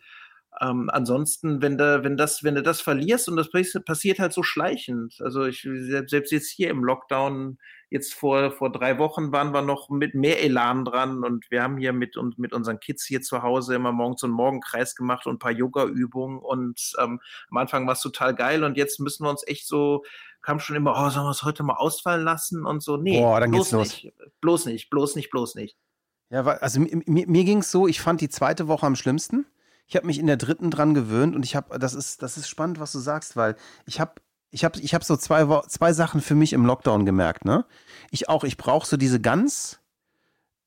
Ähm, ansonsten, wenn du, wenn das, wenn du das verlierst und das passiert halt so schleichend. Also ich, selbst jetzt hier im Lockdown, jetzt vor, vor drei Wochen waren wir noch mit mehr Elan dran und wir haben hier mit, und mit unseren Kids hier zu Hause immer morgens so einen Morgenkreis gemacht und ein paar Yoga-Übungen und ähm, am Anfang war es total geil und jetzt müssen wir uns echt so, kam schon immer, oh, sollen wir es heute mal ausfallen lassen und so. Nee, Boah, dann bloß geht's nicht. Los. Bloß nicht, bloß nicht, bloß nicht. Ja, also mir, mir ging es so, ich fand die zweite Woche am schlimmsten. Ich habe mich in der dritten dran gewöhnt und ich habe, das ist, das ist spannend, was du sagst, weil ich habe ich habe ich hab so zwei, zwei Sachen für mich im Lockdown gemerkt. Ne? Ich auch, ich brauche so diese ganz,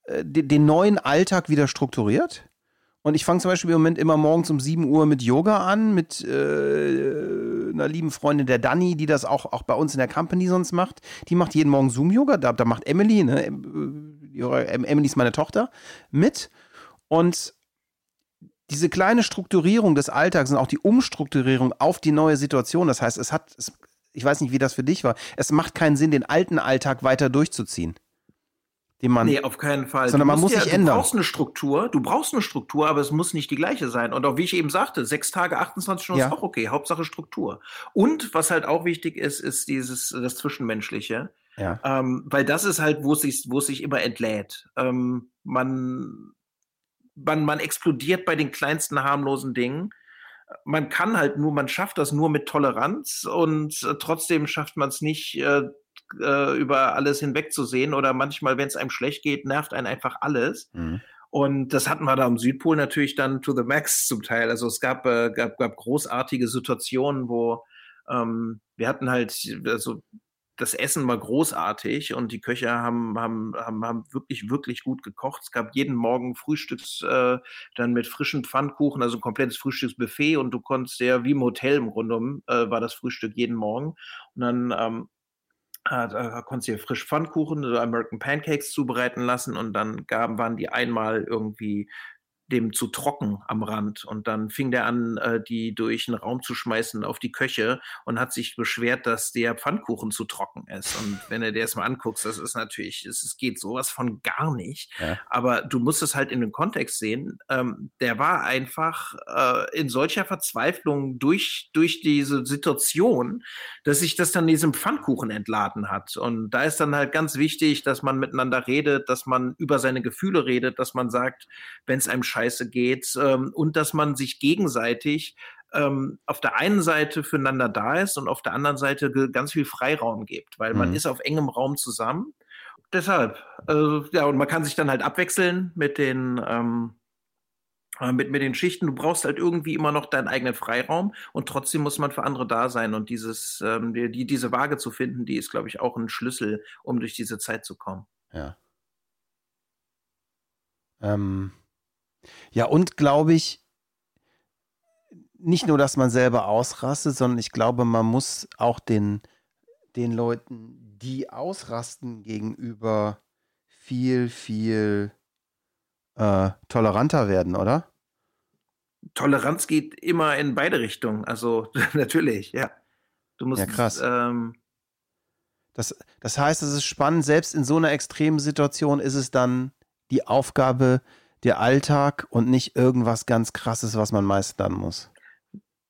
äh, den, den neuen Alltag wieder strukturiert. Und ich fange zum Beispiel im Moment immer morgens um 7 Uhr mit Yoga an, mit äh, einer lieben Freundin der Dani, die das auch, auch bei uns in der Company sonst macht. Die macht jeden Morgen Zoom-Yoga, da, da macht Emily, ne? Emily ist meine Tochter, mit. Und diese kleine Strukturierung des Alltags und auch die Umstrukturierung auf die neue Situation, das heißt, es hat, es, ich weiß nicht, wie das für dich war, es macht keinen Sinn, den alten Alltag weiter durchzuziehen. Den man, nee, auf keinen Fall. Sondern man muss ja, sich ändern. Du brauchst eine Struktur, du brauchst eine Struktur, aber es muss nicht die gleiche sein. Und auch wie ich eben sagte, sechs Tage, 28 Stunden ja. ist auch okay. Hauptsache Struktur. Und was halt auch wichtig ist, ist dieses, das Zwischenmenschliche. Ja. Ähm, weil das ist halt, wo es sich, wo es sich immer entlädt. Ähm, man, man, man explodiert bei den kleinsten harmlosen Dingen. man kann halt nur, man schafft das nur mit Toleranz und äh, trotzdem schafft man es nicht, äh, äh, über alles hinwegzusehen oder manchmal, wenn es einem schlecht geht, nervt einen einfach alles. Mhm. Und das hatten wir da am Südpol natürlich dann to the max zum Teil. Also es gab, äh, gab, gab großartige Situationen, wo ähm, wir hatten halt, also das Essen war großartig und die Köche haben, haben, haben, haben wirklich, wirklich gut gekocht. Es gab jeden Morgen Frühstücks äh, dann mit frischen Pfannkuchen, also ein komplettes Frühstücksbuffet und du konntest ja wie im Hotel im Grunde um, äh, war das Frühstück jeden Morgen. Und dann ähm, äh, konntest du ja frisch Pfannkuchen oder American Pancakes zubereiten lassen und dann gaben, waren die einmal irgendwie dem zu trocken am Rand. Und dann fing der an, äh, die durch den Raum zu schmeißen auf die Köche und hat sich beschwert, dass der Pfannkuchen zu trocken ist. Und wenn du dir das mal anguckst, das ist natürlich, es geht sowas von gar nicht. Ja. Aber du musst es halt in den Kontext sehen. Ähm, der war einfach äh, in solcher Verzweiflung durch, durch diese Situation, dass sich das dann diesem Pfannkuchen entladen hat. Und da ist dann halt ganz wichtig, dass man miteinander redet, dass man über seine Gefühle redet, dass man sagt, wenn es einem scheiße Scheiße geht ähm, und dass man sich gegenseitig ähm, auf der einen Seite füreinander da ist und auf der anderen Seite ganz viel Freiraum gibt, weil man mhm. ist auf engem Raum zusammen. Deshalb, äh, ja, und man kann sich dann halt abwechseln mit den, ähm, äh, mit, mit den Schichten. Du brauchst halt irgendwie immer noch deinen eigenen Freiraum und trotzdem muss man für andere da sein. Und dieses, ähm, die, diese Waage zu finden, die ist, glaube ich, auch ein Schlüssel, um durch diese Zeit zu kommen. Ja. Ähm, ja, und glaube ich, nicht nur, dass man selber ausrastet, sondern ich glaube, man muss auch den, den Leuten, die ausrasten, gegenüber viel, viel äh, toleranter werden, oder? Toleranz geht immer in beide Richtungen. Also natürlich, ja. Du musst. Ja, krass. Ähm, das, das heißt, es ist spannend, selbst in so einer extremen Situation ist es dann die Aufgabe, der Alltag und nicht irgendwas ganz krasses, was man meistern muss.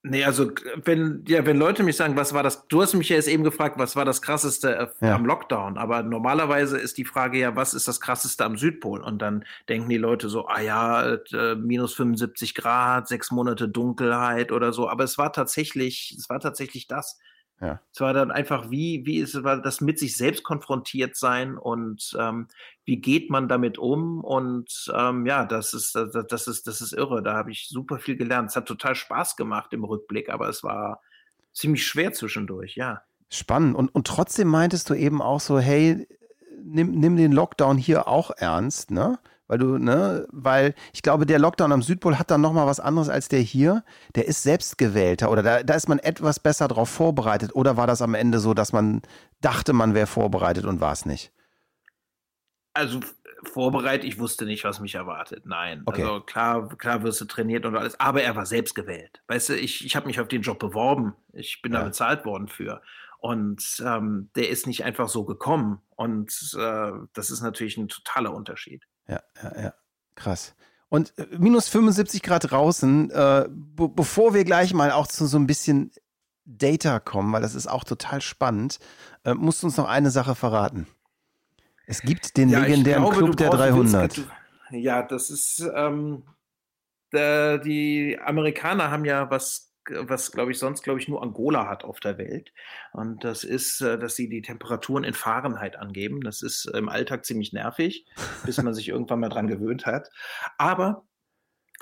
Nee, also wenn, ja, wenn Leute mich sagen, was war das, du hast mich ja jetzt eben gefragt, was war das krasseste äh, ja. am Lockdown, aber normalerweise ist die Frage ja, was ist das krasseste am Südpol? Und dann denken die Leute so, ah ja, äh, minus 75 Grad, sechs Monate Dunkelheit oder so, aber es war tatsächlich, es war tatsächlich das. Ja. Es war dann einfach, wie, wie ist war das mit sich selbst konfrontiert sein und ähm, wie geht man damit um? Und ähm, ja, das ist, das, das, ist, das ist irre. Da habe ich super viel gelernt. Es hat total Spaß gemacht im Rückblick, aber es war ziemlich schwer zwischendurch, ja. Spannend. Und, und trotzdem meintest du eben auch so, hey, nimm, nimm den Lockdown hier auch ernst, ne? Weil du, ne, weil ich glaube, der Lockdown am Südpol hat dann nochmal was anderes als der hier. Der ist selbstgewählter oder da, da ist man etwas besser drauf vorbereitet. Oder war das am Ende so, dass man dachte, man wäre vorbereitet und war es nicht? Also vorbereitet, ich wusste nicht, was mich erwartet. Nein. Okay. Also klar, klar wirst du trainiert und alles, aber er war selbst gewählt. Weißt du, ich, ich habe mich auf den Job beworben. Ich bin ja. da bezahlt worden für. Und ähm, der ist nicht einfach so gekommen. Und äh, das ist natürlich ein totaler Unterschied ja, ja, ja. Krass. Und äh, minus 75 Grad draußen, äh, bevor wir gleich mal auch zu so ein bisschen Data kommen, weil das ist auch total spannend, äh, musst du uns noch eine Sache verraten. Es gibt den ja, legendären glaube, Club der 300. Willst, ja, das ist, ähm, der, die Amerikaner haben ja was was glaube ich sonst glaube ich nur Angola hat auf der Welt und das ist, äh, dass sie die Temperaturen in Fahrenheit angeben. Das ist im Alltag ziemlich nervig, bis man sich irgendwann mal dran gewöhnt hat. Aber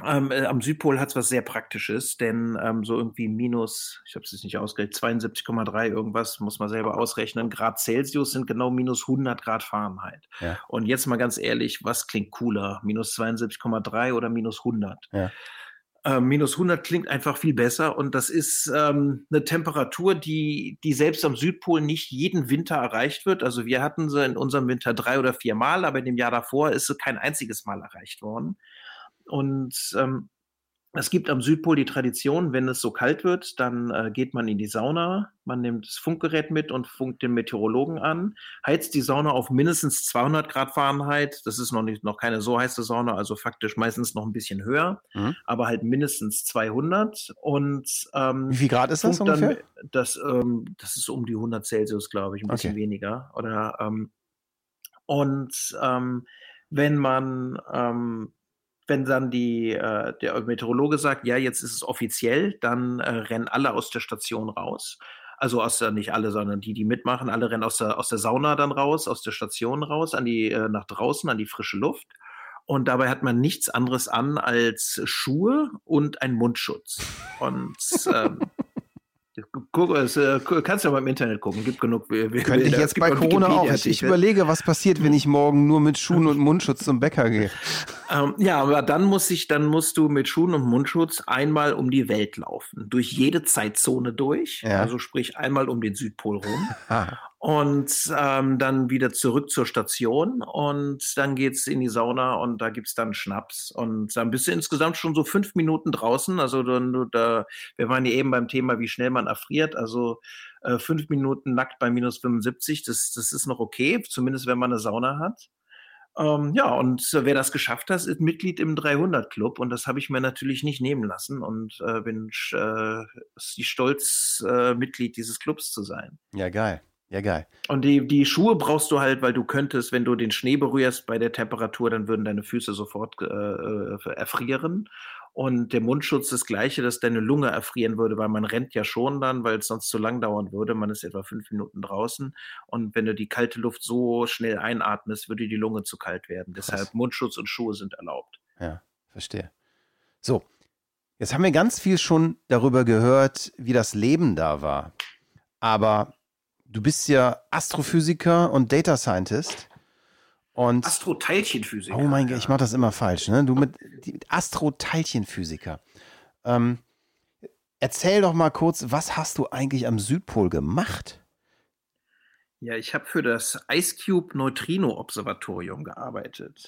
ähm, äh, am Südpol hat es was sehr Praktisches, denn ähm, so irgendwie minus, ich habe es jetzt nicht ausgerechnet, 72,3 irgendwas, muss man selber ausrechnen, Grad Celsius sind genau minus 100 Grad Fahrenheit. Ja. Und jetzt mal ganz ehrlich, was klingt cooler, minus 72,3 oder minus 100? Ja. Ähm, minus 100 klingt einfach viel besser und das ist ähm, eine Temperatur, die, die selbst am Südpol nicht jeden Winter erreicht wird. Also wir hatten sie in unserem Winter drei oder vier Mal, aber in dem Jahr davor ist sie kein einziges Mal erreicht worden. Und ähm, es gibt am Südpol die Tradition, wenn es so kalt wird, dann äh, geht man in die Sauna, man nimmt das Funkgerät mit und funkt den Meteorologen an, heizt die Sauna auf mindestens 200 Grad Fahrenheit. Das ist noch nicht noch keine so heiße Sauna, also faktisch meistens noch ein bisschen höher, mhm. aber halt mindestens 200. Und ähm, wie viel Grad ist das ungefähr? Dann, das, ähm, das ist um die 100 Celsius, glaube ich, ein bisschen okay. weniger. Oder ähm, und ähm, wenn man ähm, wenn dann die, äh, der Meteorologe sagt, ja, jetzt ist es offiziell, dann äh, rennen alle aus der Station raus. Also aus der, nicht alle, sondern die, die mitmachen, alle rennen aus der, aus der Sauna dann raus, aus der Station raus, an die, äh, nach draußen, an die frische Luft. Und dabei hat man nichts anderes an als Schuhe und einen Mundschutz. Und ähm, Guck, es, äh, kannst du ja mal im Internet gucken, gibt genug Bilder. Könnte ich jetzt bei Corona auch. Ich, ich, überlege, was passiert, wenn ich morgen nur mit Schuhen und Mundschutz zum Bäcker gehe. Ähm, ja, aber dann muss ich, dann musst du mit Schuhen und Mundschutz einmal um die Welt laufen, durch jede Zeitzone durch, ja. also sprich einmal um den Südpol rum. und ähm, dann wieder zurück zur Station und dann geht's in die Sauna und da gibt's dann Schnaps und dann bist du insgesamt schon so fünf Minuten draußen. Also du, da, wir waren ja eben beim Thema, wie schnell man erfriert. Also äh, fünf Minuten nackt bei minus 75, das, das ist noch okay, zumindest wenn man eine Sauna hat. Ähm, ja, und äh, wer das geschafft hat, ist Mitglied im 300 Club und das habe ich mir natürlich nicht nehmen lassen und äh, bin äh, stolz, äh, Mitglied dieses Clubs zu sein. Ja, geil. Ja, geil. Und die, die Schuhe brauchst du halt, weil du könntest, wenn du den Schnee berührst bei der Temperatur, dann würden deine Füße sofort äh, äh, erfrieren. Und der Mundschutz das gleiche, dass deine Lunge erfrieren würde, weil man rennt ja schon dann, weil es sonst zu lang dauern würde. Man ist etwa fünf Minuten draußen. Und wenn du die kalte Luft so schnell einatmest, würde die Lunge zu kalt werden. Krass. Deshalb Mundschutz und Schuhe sind erlaubt. Ja, verstehe. So, jetzt haben wir ganz viel schon darüber gehört, wie das Leben da war. Aber du bist ja Astrophysiker und Data Scientist. Und Astroteilchenphysiker. Oh mein Gott, ich mache das immer falsch. Ne? Du mit Astroteilchenphysiker. Ähm, erzähl doch mal kurz, was hast du eigentlich am Südpol gemacht? Ja, ich habe für das IceCube Neutrino Observatorium gearbeitet.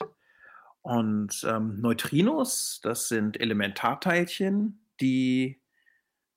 Und ähm, Neutrinos, das sind Elementarteilchen, die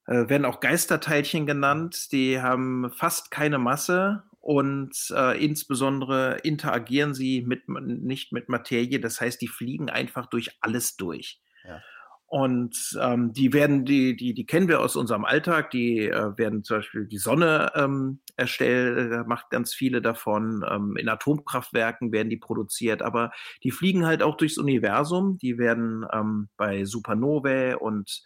äh, werden auch Geisterteilchen genannt. Die haben fast keine Masse und äh, insbesondere interagieren sie mit, nicht mit Materie. Das heißt, die fliegen einfach durch alles durch. Ja. Und ähm, die werden, die, die, die kennen wir aus unserem Alltag, die äh, werden zum Beispiel die Sonne ähm, erstellt, äh, macht ganz viele davon. Ähm, in Atomkraftwerken werden die produziert, aber die fliegen halt auch durchs Universum. Die werden ähm, bei Supernovae und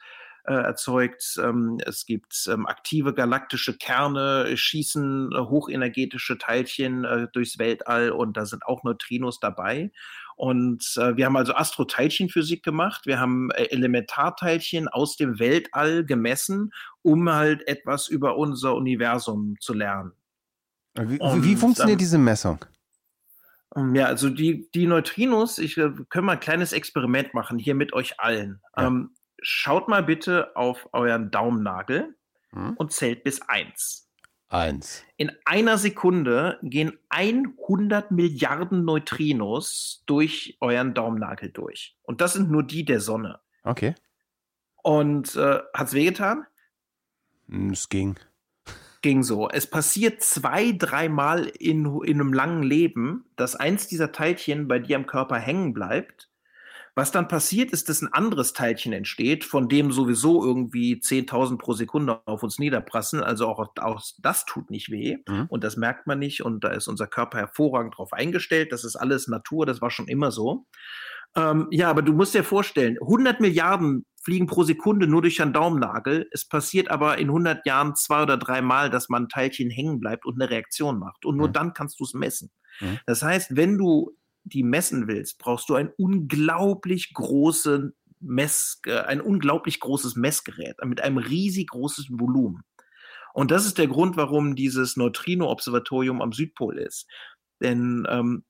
äh, erzeugt. Ähm, es gibt ähm, aktive galaktische Kerne, schießen äh, hochenergetische Teilchen äh, durchs Weltall und da sind auch Neutrinos dabei. Und äh, wir haben also Astroteilchenphysik gemacht. Wir haben äh, Elementarteilchen aus dem Weltall gemessen, um halt etwas über unser Universum zu lernen. Wie, und, wie funktioniert ähm, diese Messung? Ähm, ja, also die, die Neutrinos, ich äh, können mal ein kleines Experiment machen hier mit euch allen. Ja. Ähm, schaut mal bitte auf euren Daumennagel hm? und zählt bis eins. Eins. In einer Sekunde gehen 100 Milliarden Neutrinos durch euren Daumennagel durch. Und das sind nur die der Sonne. Okay. Und äh, es wehgetan? Hm, es ging. Ging so. Es passiert zwei, dreimal in, in einem langen Leben, dass eins dieser Teilchen bei dir am Körper hängen bleibt was dann passiert ist, dass ein anderes Teilchen entsteht, von dem sowieso irgendwie 10.000 pro Sekunde auf uns niederprassen. Also auch, auch das tut nicht weh mhm. und das merkt man nicht und da ist unser Körper hervorragend drauf eingestellt. Das ist alles Natur, das war schon immer so. Ähm, ja, aber du musst dir vorstellen, 100 Milliarden fliegen pro Sekunde nur durch einen Daumennagel. Es passiert aber in 100 Jahren zwei oder drei Mal, dass man ein Teilchen hängen bleibt und eine Reaktion macht. Und nur mhm. dann kannst du es messen. Mhm. Das heißt, wenn du die messen willst, brauchst du ein unglaublich großes Mess, äh, ein unglaublich großes Messgerät mit einem riesig großen Volumen. Und das ist der Grund, warum dieses Neutrino-Observatorium am Südpol ist. Denn ähm,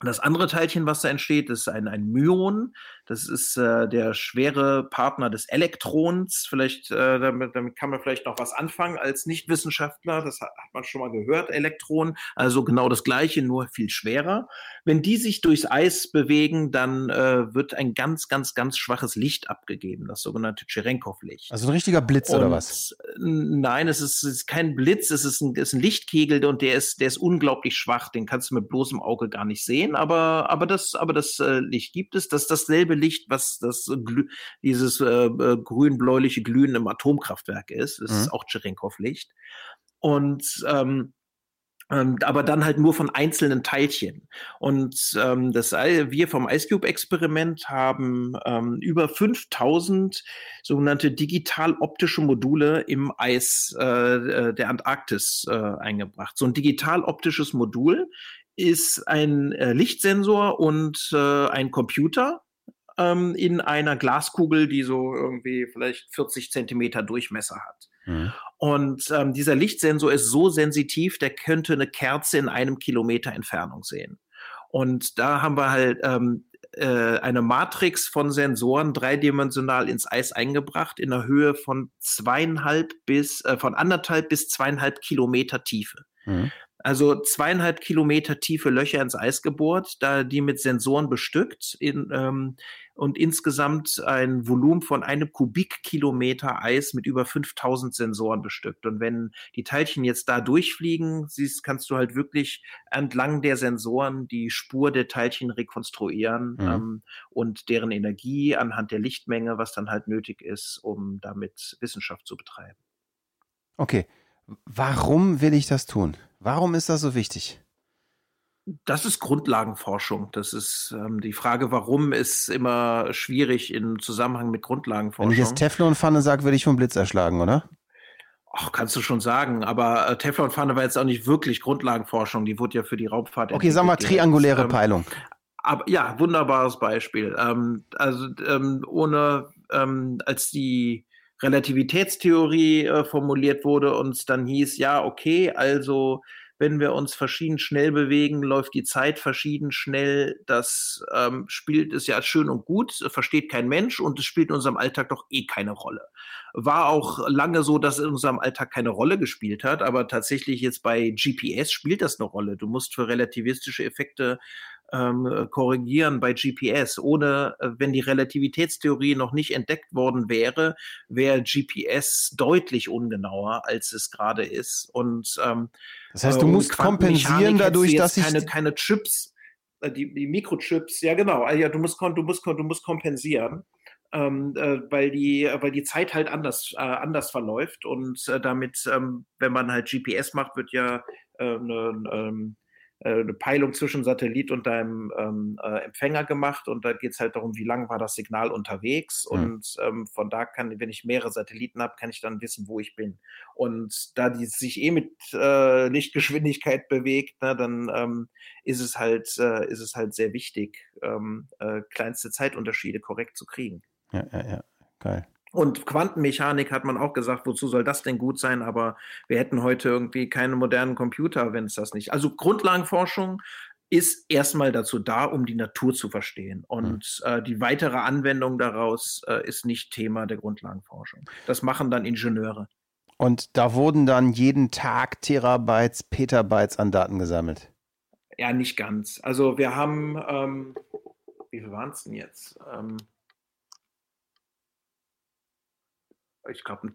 das andere Teilchen, was da entsteht, ist ein, ein Myon. Das ist äh, der schwere Partner des Elektrons. Vielleicht, äh, damit, damit kann man vielleicht noch was anfangen als Nichtwissenschaftler. Das hat, hat man schon mal gehört, Elektron. Also genau das Gleiche, nur viel schwerer. Wenn die sich durchs Eis bewegen, dann äh, wird ein ganz, ganz, ganz schwaches Licht abgegeben, das sogenannte Cherenkov-Licht. Also ein richtiger Blitz und, oder was? Nein, es ist, es ist kein Blitz, es ist ein, es ist ein Lichtkegel und der ist, der ist unglaublich schwach. Den kannst du mit bloßem Auge gar nicht sehen, aber, aber das, aber das äh, Licht gibt es. Das ist dasselbe Licht, was das dieses äh, äh, grün-bläuliche Glühen im Atomkraftwerk ist. Das mhm. ist auch Cherenkov-Licht. Und ähm, ähm, aber dann halt nur von einzelnen Teilchen. Und ähm, das, wir vom IceCube-Experiment haben ähm, über 5000 sogenannte digital-optische Module im Eis äh, äh, der Antarktis äh, eingebracht. So ein digital-optisches Modul ist ein äh, Lichtsensor und äh, ein Computer ähm, in einer Glaskugel, die so irgendwie vielleicht 40 Zentimeter Durchmesser hat. Mhm. Und ähm, dieser Lichtsensor ist so sensitiv, der könnte eine Kerze in einem Kilometer Entfernung sehen. Und da haben wir halt ähm, äh, eine Matrix von Sensoren dreidimensional ins Eis eingebracht in einer Höhe von zweieinhalb bis äh, von anderthalb bis zweieinhalb Kilometer Tiefe. Mhm. Also zweieinhalb Kilometer tiefe Löcher ins Eis gebohrt, da die mit Sensoren bestückt in, ähm, und insgesamt ein Volumen von einem Kubikkilometer Eis mit über 5000 Sensoren bestückt. Und wenn die Teilchen jetzt da durchfliegen, siehst, kannst du halt wirklich entlang der Sensoren die Spur der Teilchen rekonstruieren mhm. ähm, und deren Energie anhand der Lichtmenge, was dann halt nötig ist, um damit Wissenschaft zu betreiben. Okay. Warum will ich das tun? Warum ist das so wichtig? Das ist Grundlagenforschung. Das ist ähm, die Frage, warum ist immer schwierig im Zusammenhang mit Grundlagenforschung. Wenn ich jetzt Teflonpfanne sage, werde ich vom Blitz erschlagen, oder? Ach, kannst du schon sagen, aber äh, Teflonpfanne war jetzt auch nicht wirklich Grundlagenforschung. Die wurde ja für die Raubfahrt. Okay, sagen wir trianguläre ähm, Peilung. Aber ja, wunderbares Beispiel. Ähm, also ähm, ohne ähm, als die Relativitätstheorie äh, formuliert wurde und es dann hieß, ja, okay, also wenn wir uns verschieden schnell bewegen, läuft die Zeit verschieden schnell. Das ähm, spielt es ja schön und gut, versteht kein Mensch und es spielt in unserem Alltag doch eh keine Rolle. War auch lange so, dass in unserem Alltag keine Rolle gespielt hat, aber tatsächlich jetzt bei GPS spielt das eine Rolle. Du musst für relativistische Effekte ähm, korrigieren bei GPS. Ohne, äh, wenn die Relativitätstheorie noch nicht entdeckt worden wäre, wäre GPS deutlich ungenauer, als es gerade ist. Und ähm, das heißt, du äh, musst kompensieren dadurch, dass ich keine, keine Chips, äh, die, die Mikrochips, ja genau, ah, ja, du musst, du musst, du musst kompensieren. Ähm, äh, weil die, weil die Zeit halt anders, äh, anders verläuft und äh, damit, ähm, wenn man halt GPS macht, wird ja äh, ne, ähm, äh, eine Peilung zwischen Satellit und deinem ähm, äh, Empfänger gemacht und da geht es halt darum, wie lange war das Signal unterwegs mhm. und ähm, von da kann, wenn ich mehrere Satelliten habe, kann ich dann wissen, wo ich bin. Und da die sich eh mit äh, Lichtgeschwindigkeit bewegt, ne, dann ähm, ist es halt äh, ist es halt sehr wichtig, ähm, äh, kleinste Zeitunterschiede korrekt zu kriegen. Ja, ja, ja, geil. Und Quantenmechanik hat man auch gesagt, wozu soll das denn gut sein? Aber wir hätten heute irgendwie keine modernen Computer, wenn es das nicht. Also Grundlagenforschung ist erstmal dazu da, um die Natur zu verstehen. Und mhm. äh, die weitere Anwendung daraus äh, ist nicht Thema der Grundlagenforschung. Das machen dann Ingenieure. Und da wurden dann jeden Tag Terabytes, Petabytes an Daten gesammelt. Ja, nicht ganz. Also wir haben, ähm, wie viel waren es denn jetzt? Ähm, ich glaube,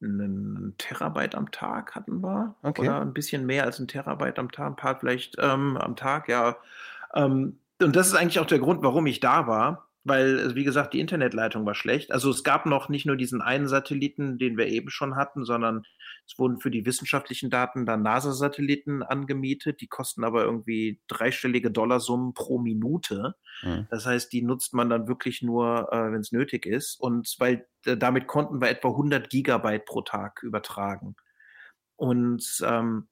einen Terabyte am Tag hatten wir. Okay. Oder ein bisschen mehr als ein Terabyte am Tag, ein paar vielleicht ähm, am Tag, ja. Ähm, und das ist eigentlich auch der Grund, warum ich da war weil, wie gesagt, die Internetleitung war schlecht. Also es gab noch nicht nur diesen einen Satelliten, den wir eben schon hatten, sondern es wurden für die wissenschaftlichen Daten dann NASA-Satelliten angemietet. Die kosten aber irgendwie dreistellige Dollarsummen pro Minute. Mhm. Das heißt, die nutzt man dann wirklich nur, äh, wenn es nötig ist. Und weil äh, damit konnten wir etwa 100 Gigabyte pro Tag übertragen. Und ähm,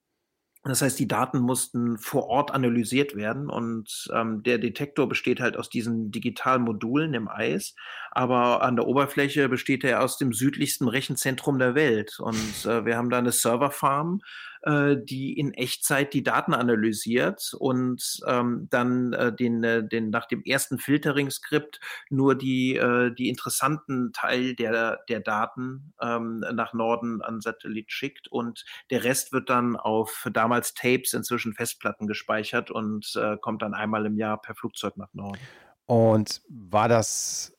das heißt, die Daten mussten vor Ort analysiert werden und ähm, der Detektor besteht halt aus diesen digitalen Modulen im Eis, aber an der Oberfläche besteht er aus dem südlichsten Rechenzentrum der Welt. Und äh, wir haben da eine Serverfarm äh, die in Echtzeit die Daten analysiert und ähm, dann äh, den, äh, den nach dem ersten Filtering-Skript nur die, äh, die interessanten Teil der, der Daten ähm, nach Norden an Satellit schickt und der Rest wird dann auf damals Tapes, inzwischen Festplatten gespeichert und äh, kommt dann einmal im Jahr per Flugzeug nach Norden. Und war das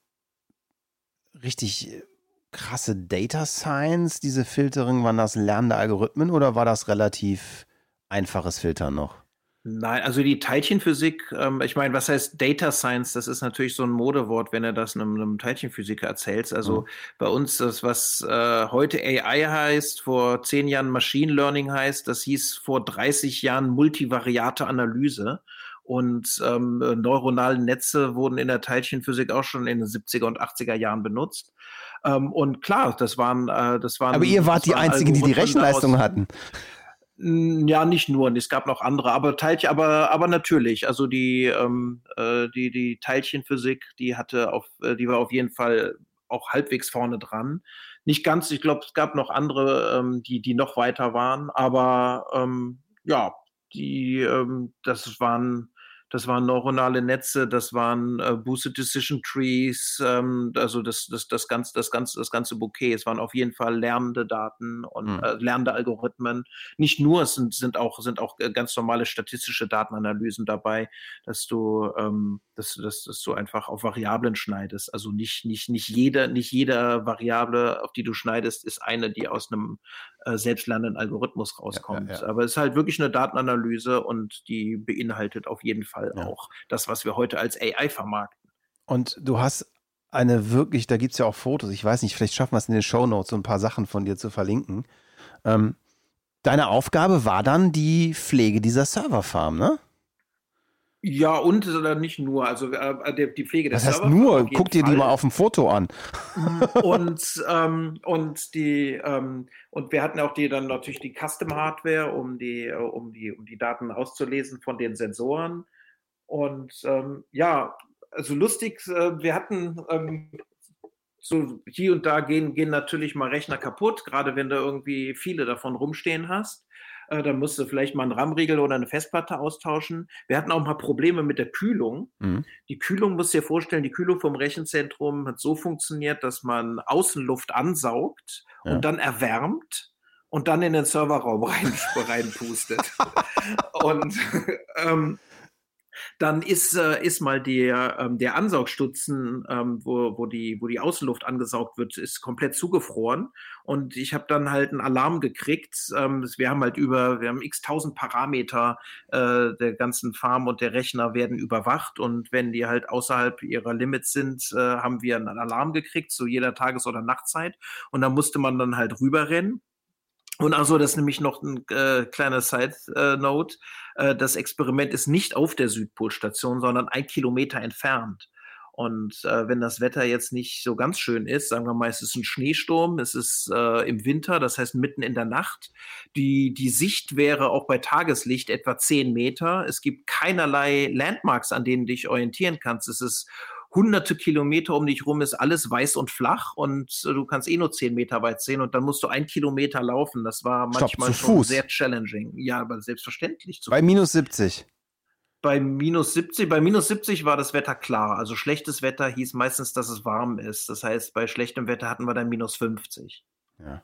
richtig krasse Data Science, diese Filtering? Waren das lernende Algorithmen oder war das relativ einfaches Filtern noch? Nein, also die Teilchenphysik, ähm, ich meine, was heißt Data Science? Das ist natürlich so ein Modewort, wenn er das einem, einem Teilchenphysiker erzählt. Also mhm. bei uns das, was äh, heute AI heißt, vor zehn Jahren Machine Learning heißt, das hieß vor 30 Jahren multivariate Analyse. Und ähm, neuronale Netze wurden in der Teilchenphysik auch schon in den 70er und 80er Jahren benutzt. Ähm, und klar, das waren, äh, das waren. Aber ihr wart die Einzigen, die die Rechenleistung hatten. Ja, nicht nur, es gab noch andere, aber Teilchen, aber, aber natürlich. Also die, ähm, äh, die, die Teilchenphysik, die hatte auf, äh, die war auf jeden Fall auch halbwegs vorne dran. Nicht ganz, ich glaube, es gab noch andere, ähm, die, die noch weiter waren, aber ähm, ja, die, ähm, das waren das waren neuronale Netze, das waren äh, Boosted Decision Trees, ähm, also das, das, das, ganze, das, ganze, das ganze Bouquet. Es waren auf jeden Fall lernende Daten und mhm. äh, lernende Algorithmen. Nicht nur, es sind, sind, auch, sind auch äh, ganz normale statistische Datenanalysen dabei, dass du, ähm, dass, dass, dass du einfach auf Variablen schneidest. Also nicht, nicht, nicht, jeder, nicht jeder Variable, auf die du schneidest, ist eine, die aus einem äh, selbstlernenden Algorithmus rauskommt. Ja, ja, ja. Aber es ist halt wirklich eine Datenanalyse und die beinhaltet auf jeden Fall auch das, was wir heute als AI vermarkten. Und du hast eine wirklich, da gibt es ja auch Fotos, ich weiß nicht, vielleicht schaffen wir es in den Show Notes, so ein paar Sachen von dir zu verlinken. Ähm, deine Aufgabe war dann die Pflege dieser Serverfarm, ne? Ja, und sondern nicht nur. Also äh, die Pflege der Das heißt nur, guck dir die mal auf dem Foto an. Mm, und, ähm, und die ähm, und wir hatten auch die dann natürlich die Custom Hardware, um die, äh, um die, um die Daten auszulesen von den Sensoren. Und ähm, ja, also lustig, äh, wir hatten ähm, so hier und da gehen, gehen natürlich mal Rechner kaputt, gerade wenn du irgendwie viele davon rumstehen hast. Äh, da musst du vielleicht mal einen RAM-Riegel oder eine Festplatte austauschen. Wir hatten auch mal Probleme mit der Kühlung. Mhm. Die Kühlung, musst du dir vorstellen, die Kühlung vom Rechenzentrum hat so funktioniert, dass man Außenluft ansaugt ja. und dann erwärmt und dann in den Serverraum rein, reinpustet. und ähm, dann ist, äh, ist mal der, ähm, der Ansaugstutzen, ähm, wo, wo, die, wo die Außenluft angesaugt wird, ist komplett zugefroren. Und ich habe dann halt einen Alarm gekriegt. Ähm, wir haben halt über, wir haben x tausend Parameter äh, der ganzen Farm und der Rechner werden überwacht. Und wenn die halt außerhalb ihrer Limits sind, äh, haben wir einen Alarm gekriegt, zu jeder Tages- oder Nachtzeit. Und da musste man dann halt rüberrennen. Und also, das ist nämlich noch ein äh, kleiner Side-Note. Äh, das Experiment ist nicht auf der Südpolstation, sondern ein Kilometer entfernt. Und äh, wenn das Wetter jetzt nicht so ganz schön ist, sagen wir mal, es ist ein Schneesturm, es ist äh, im Winter, das heißt mitten in der Nacht. Die, die Sicht wäre auch bei Tageslicht etwa zehn Meter. Es gibt keinerlei Landmarks, an denen du dich orientieren kannst. Es ist hunderte Kilometer um dich rum ist alles weiß und flach und äh, du kannst eh nur zehn Meter weit sehen und dann musst du ein Kilometer laufen. Das war manchmal Stopp, schon sehr challenging. Ja, aber selbstverständlich. Bei minus 70. Bei minus 70, bei minus 70 war das Wetter klar. Also schlechtes Wetter hieß meistens, dass es warm ist. Das heißt, bei schlechtem Wetter hatten wir dann minus 50. Ja.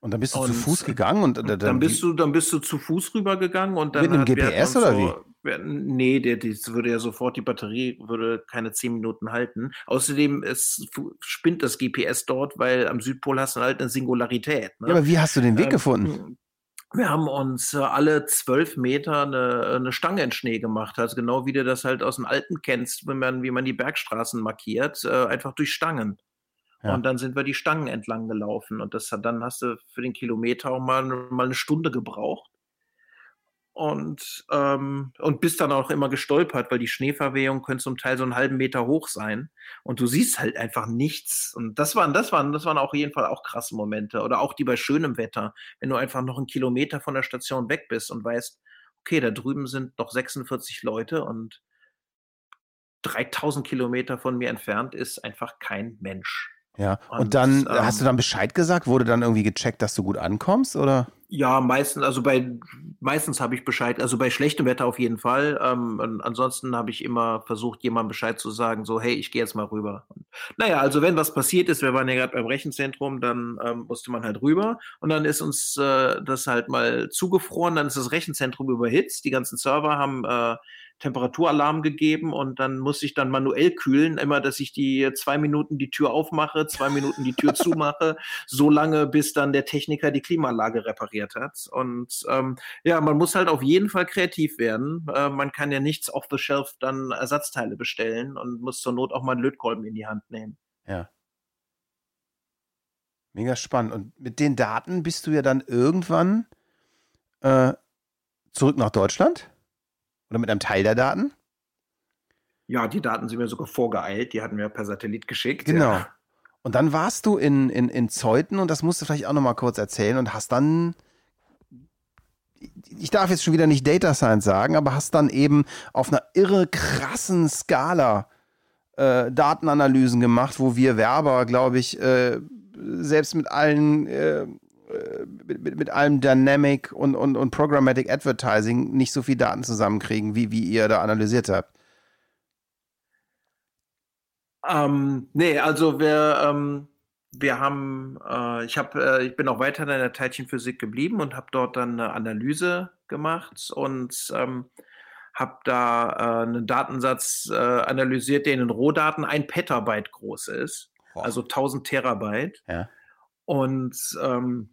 Und dann bist du und zu Fuß gegangen und dann, dann bist du dann bist du zu Fuß rübergegangen und dann mit einem GPS oder wie? Nee, der, das würde ja sofort, die Batterie würde keine zehn Minuten halten. Außerdem es spinnt das GPS dort, weil am Südpol hast du halt eine Singularität. Ne? Ja, aber wie hast du den Weg ähm, gefunden? Wir haben uns äh, alle zwölf Meter eine, eine Stange in Schnee gemacht. Also genau wie du das halt aus dem Alten kennst, wenn man, wie man die Bergstraßen markiert, äh, einfach durch Stangen. Ja. Und dann sind wir die Stangen entlang gelaufen. Und das hat, dann hast du für den Kilometer auch mal, mal eine Stunde gebraucht und, ähm, und bist dann auch immer gestolpert, weil die Schneeverwehung könnte zum Teil so einen halben Meter hoch sein und du siehst halt einfach nichts. Und das waren, das waren, das waren auch jeden Fall auch krasse Momente. Oder auch die bei schönem Wetter, wenn du einfach noch einen Kilometer von der Station weg bist und weißt, okay, da drüben sind noch 46 Leute und 3000 Kilometer von mir entfernt ist einfach kein Mensch. Ja, und, und dann ähm, hast du dann Bescheid gesagt? Wurde dann irgendwie gecheckt, dass du gut ankommst, oder? Ja, meistens, also bei meistens habe ich Bescheid, also bei schlechtem Wetter auf jeden Fall. Ähm, ansonsten habe ich immer versucht, jemandem Bescheid zu sagen, so, hey, ich gehe jetzt mal rüber. Und, naja, also wenn was passiert ist, wir waren ja gerade beim Rechenzentrum, dann ähm, musste man halt rüber und dann ist uns äh, das halt mal zugefroren, dann ist das Rechenzentrum überhitzt, die ganzen Server haben äh, Temperaturalarm gegeben und dann muss ich dann manuell kühlen, immer, dass ich die zwei Minuten die Tür aufmache, zwei Minuten die Tür zumache, so lange, bis dann der Techniker die Klimaanlage repariert hat. Und ähm, ja, man muss halt auf jeden Fall kreativ werden. Äh, man kann ja nichts off the shelf dann Ersatzteile bestellen und muss zur Not auch mal einen Lötkolben in die Hand nehmen. Ja. Mega spannend. Und mit den Daten bist du ja dann irgendwann äh, zurück nach Deutschland? Oder mit einem Teil der Daten? Ja, die Daten sind mir sogar vorgeeilt. Die hatten wir per Satellit geschickt. Genau. Ja. Und dann warst du in, in, in Zeuthen und das musst du vielleicht auch nochmal kurz erzählen und hast dann, ich darf jetzt schon wieder nicht Data Science sagen, aber hast dann eben auf einer irre krassen Skala äh, Datenanalysen gemacht, wo wir Werber, glaube ich, äh, selbst mit allen äh, mit, mit, mit allem Dynamic und, und, und Programmatic Advertising nicht so viel Daten zusammenkriegen, wie, wie ihr da analysiert habt. Ähm, nee, also wir, ähm, wir haben, äh, ich habe, äh, ich bin auch weiter in der Teilchenphysik geblieben und habe dort dann eine Analyse gemacht und ähm, habe da äh, einen Datensatz äh, analysiert, der in den Rohdaten ein Petabyte groß ist, wow. also 1000 Terabyte. Ja. Und ähm,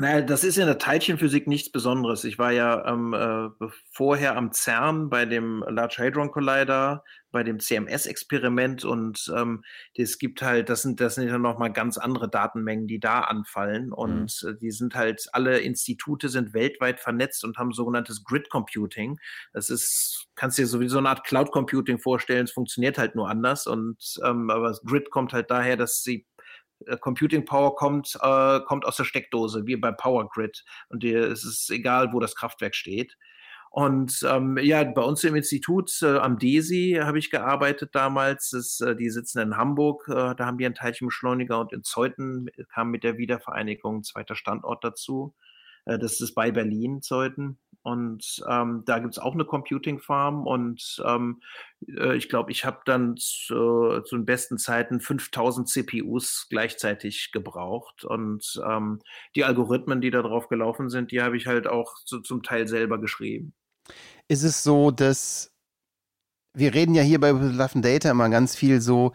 naja, das ist in der Teilchenphysik nichts Besonderes. Ich war ja ähm, äh, vorher am CERN bei dem Large Hadron Collider, bei dem CMS-Experiment und ähm, es gibt halt, das sind, das sind ja nochmal ganz andere Datenmengen, die da anfallen mhm. und mhm. die sind halt, alle Institute sind weltweit vernetzt und haben sogenanntes Grid Computing. Das ist, kannst dir sowieso eine Art Cloud Computing vorstellen, es funktioniert halt nur anders und ähm, aber das Grid kommt halt daher, dass sie Computing Power kommt, äh, kommt aus der Steckdose, wie bei Power Grid. Und die, es ist egal, wo das Kraftwerk steht. Und ähm, ja, bei uns im Institut äh, am DESI habe ich gearbeitet damals. Das, äh, die sitzen in Hamburg, äh, da haben wir einen Teilchenbeschleuniger und in Zeuthen kam mit der Wiedervereinigung ein zweiter Standort dazu. Äh, das ist bei Berlin, Zeuthen. Und ähm, da gibt es auch eine Computing Farm und ähm, äh, ich glaube, ich habe dann zu, zu, den besten Zeiten 5000 CPUs gleichzeitig gebraucht und ähm, die Algorithmen, die da drauf gelaufen sind, die habe ich halt auch so, zum Teil selber geschrieben. Ist es so, dass wir reden ja hier bei Love Data immer ganz viel so,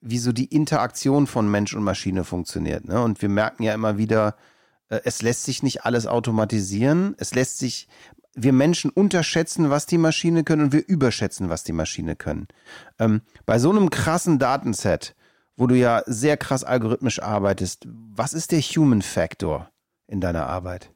wie so die Interaktion von Mensch und Maschine funktioniert. Ne? Und wir merken ja immer wieder, äh, es lässt sich nicht alles automatisieren. Es lässt sich, wir Menschen unterschätzen, was die Maschine können und wir überschätzen, was die Maschine können. Ähm, bei so einem krassen Datenset, wo du ja sehr krass algorithmisch arbeitest, was ist der Human Factor in deiner Arbeit?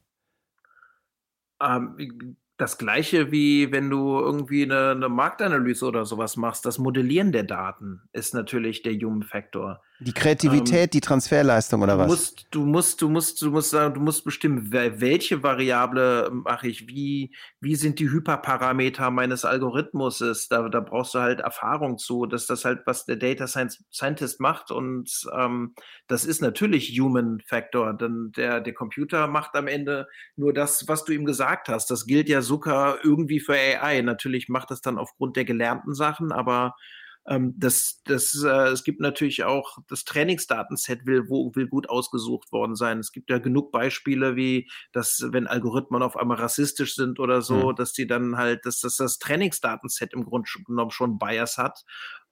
Ähm, das gleiche wie wenn du irgendwie eine, eine, Marktanalyse oder sowas machst. Das Modellieren der Daten ist natürlich der Human Factor. Die Kreativität, ähm, die Transferleistung oder was? Musst, du musst, du musst, du musst sagen, du musst bestimmen, welche Variable mache ich, wie, wie sind die Hyperparameter meines Algorithmuses. Da, da brauchst du halt Erfahrung zu, dass das halt, was der Data Science Scientist macht. Und ähm, das ist natürlich Human Factor. Denn der, der Computer macht am Ende nur das, was du ihm gesagt hast. Das gilt ja sogar irgendwie für AI. Natürlich macht das dann aufgrund der gelernten Sachen, aber ähm, das, das, äh, es gibt natürlich auch das Trainingsdatenset will, wo, will gut ausgesucht worden sein. Es gibt ja genug Beispiele, wie dass, wenn Algorithmen auf einmal rassistisch sind oder so, mhm. dass die dann halt, dass, dass das Trainingsdatenset im Grunde genommen schon Bias hat.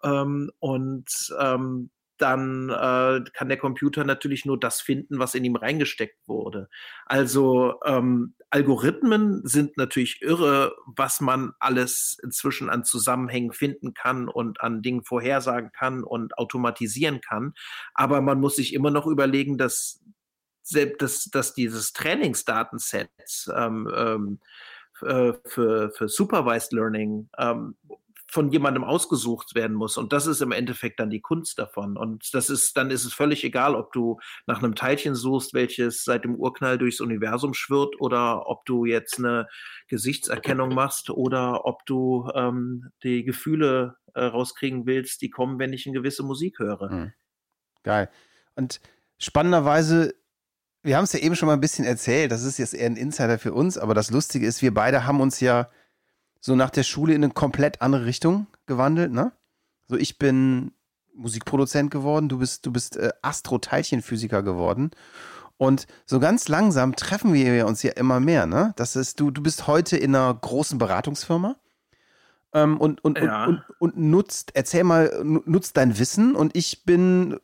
Ähm, und ähm, dann äh, kann der Computer natürlich nur das finden, was in ihm reingesteckt wurde. Also ähm, Algorithmen sind natürlich irre, was man alles inzwischen an Zusammenhängen finden kann und an Dingen vorhersagen kann und automatisieren kann. Aber man muss sich immer noch überlegen, dass, dass, dass dieses Trainingsdatenset ähm, ähm, äh, für, für Supervised Learning ähm, von jemandem ausgesucht werden muss. Und das ist im Endeffekt dann die Kunst davon. Und das ist, dann ist es völlig egal, ob du nach einem Teilchen suchst, welches seit dem Urknall durchs Universum schwirrt, oder ob du jetzt eine Gesichtserkennung machst oder ob du ähm, die Gefühle äh, rauskriegen willst, die kommen, wenn ich eine gewisse Musik höre. Mhm. Geil. Und spannenderweise wir haben es ja eben schon mal ein bisschen erzählt, das ist jetzt eher ein Insider für uns, aber das Lustige ist, wir beide haben uns ja so nach der Schule in eine komplett andere Richtung gewandelt, ne? So, ich bin Musikproduzent geworden, du bist, du bist äh, Astro-Teilchenphysiker geworden. Und so ganz langsam treffen wir uns ja immer mehr, ne? Das ist, du, du bist heute in einer großen Beratungsfirma. ähm, und, und, ja. und, und, und, nutzt, erzähl mal, nutzt dein Wissen und ich bin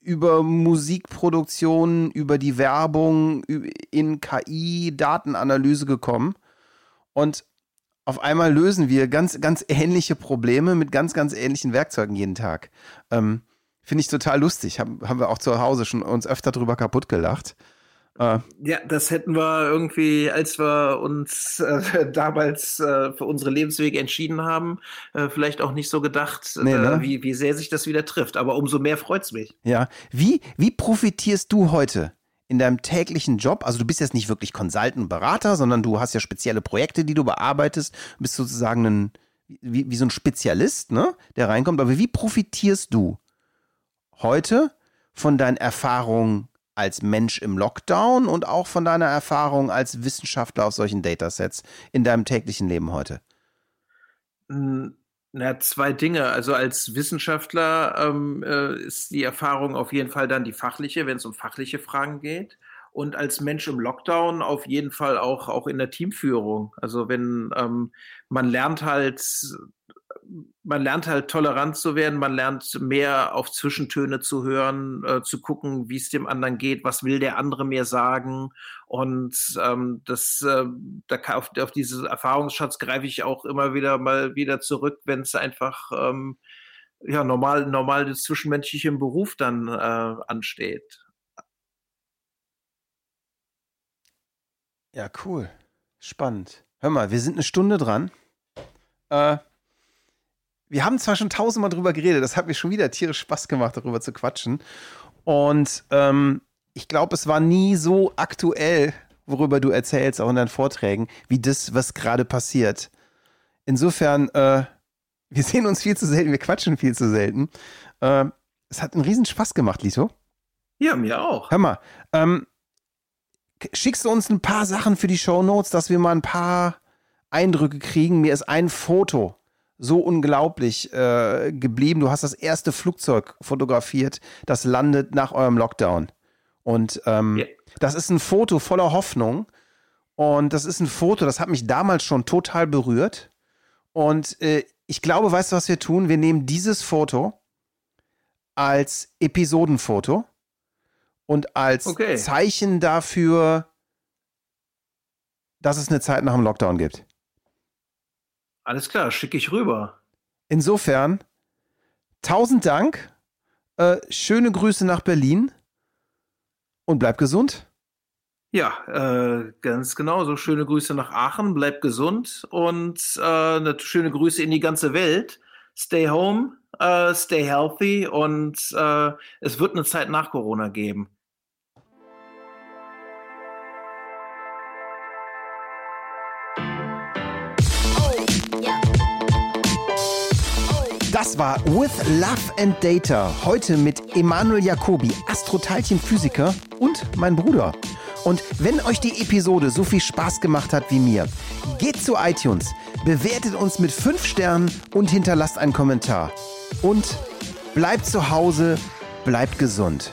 über Musikproduktion, über die Werbung, in KI, Datenanalyse gekommen. Und auf einmal lösen wir ganz, ganz ähnliche Probleme mit ganz, ganz ähnlichen Werkzeugen jeden Tag. Ähm, Finde ich total lustig. Haben, haben wir auch zu Hause schon uns öfter drüber kaputt gelacht. Äh, ja, das hätten wir irgendwie, als wir uns äh, damals äh, für unsere Lebenswege entschieden haben, äh, vielleicht auch nicht so gedacht, nee, ne? Äh, wie, wie sehr sich das wieder trifft. Aber umso mehr freut es mich. Ja. Wie, wie profitierst du heute in deinem täglichen Job? Also du bist jetzt nicht wirklich Consultant, Berater, sondern du hast ja spezielle Projekte, die du bearbeitest. Bist sozusagen ein, wie, wie so ein Spezialist, ne, der reinkommt. Aber wie profitierst du heute von deinen Erfahrungen als Mensch im Lockdown und auch von deiner Erfahrung als Wissenschaftler auf solchen Datasets in deinem täglichen Leben heute? Hm, na, zwei Dinge. Also als Wissenschaftler ähm, äh, ist die Erfahrung auf jeden Fall dann die fachliche, wenn es um fachliche Fragen geht. Und als Mensch im Lockdown auf jeden Fall auch, auch in der Teamführung. Also wenn ähm, man lernt halt man lernt halt tolerant zu werden, man lernt mehr auf Zwischentöne zu hören, äh, zu gucken, wie es dem anderen geht, was will der andere mir sagen. Und ähm, das, äh, da auf, auf diesen Erfahrungsschatz greife ich auch immer wieder mal wieder zurück, wenn es einfach ähm, ja normal, normal das zwischenmenschliche im Beruf dann äh, ansteht. Ja, cool. Spannend. Hör mal, wir sind eine Stunde dran. Äh, wir haben zwar schon tausendmal drüber geredet, das hat mir schon wieder tierisch Spaß gemacht, darüber zu quatschen. Und ähm, ich glaube, es war nie so aktuell, worüber du erzählst, auch in deinen Vorträgen, wie das, was gerade passiert. Insofern, äh, wir sehen uns viel zu selten, wir quatschen viel zu selten. Äh, es hat einen riesen Spaß gemacht, Lito. Ja, mir auch. Hör mal, ähm, schickst du uns ein paar Sachen für die Show Notes, dass wir mal ein paar Eindrücke kriegen? Mir ist ein Foto so unglaublich äh, geblieben. Du hast das erste Flugzeug fotografiert, das landet nach eurem Lockdown. Und ähm, yeah. das ist ein Foto voller Hoffnung. Und das ist ein Foto, das hat mich damals schon total berührt. Und äh, ich glaube, weißt du, was wir tun? Wir nehmen dieses Foto als Episodenfoto und als okay. Zeichen dafür, dass es eine Zeit nach dem Lockdown gibt. Alles klar, schicke ich rüber. Insofern, tausend Dank. Äh, schöne Grüße nach Berlin und bleib gesund. Ja, äh, ganz genau. So schöne Grüße nach Aachen. Bleib gesund und äh, schöne Grüße in die ganze Welt. Stay home, uh, stay healthy und uh, es wird eine Zeit nach Corona geben. Das war With Love and Data. Heute mit Emanuel Jacobi, Astroteilchenphysiker und mein Bruder. Und wenn euch die Episode so viel Spaß gemacht hat wie mir, geht zu iTunes, bewertet uns mit 5 Sternen und hinterlasst einen Kommentar. Und bleibt zu Hause, bleibt gesund.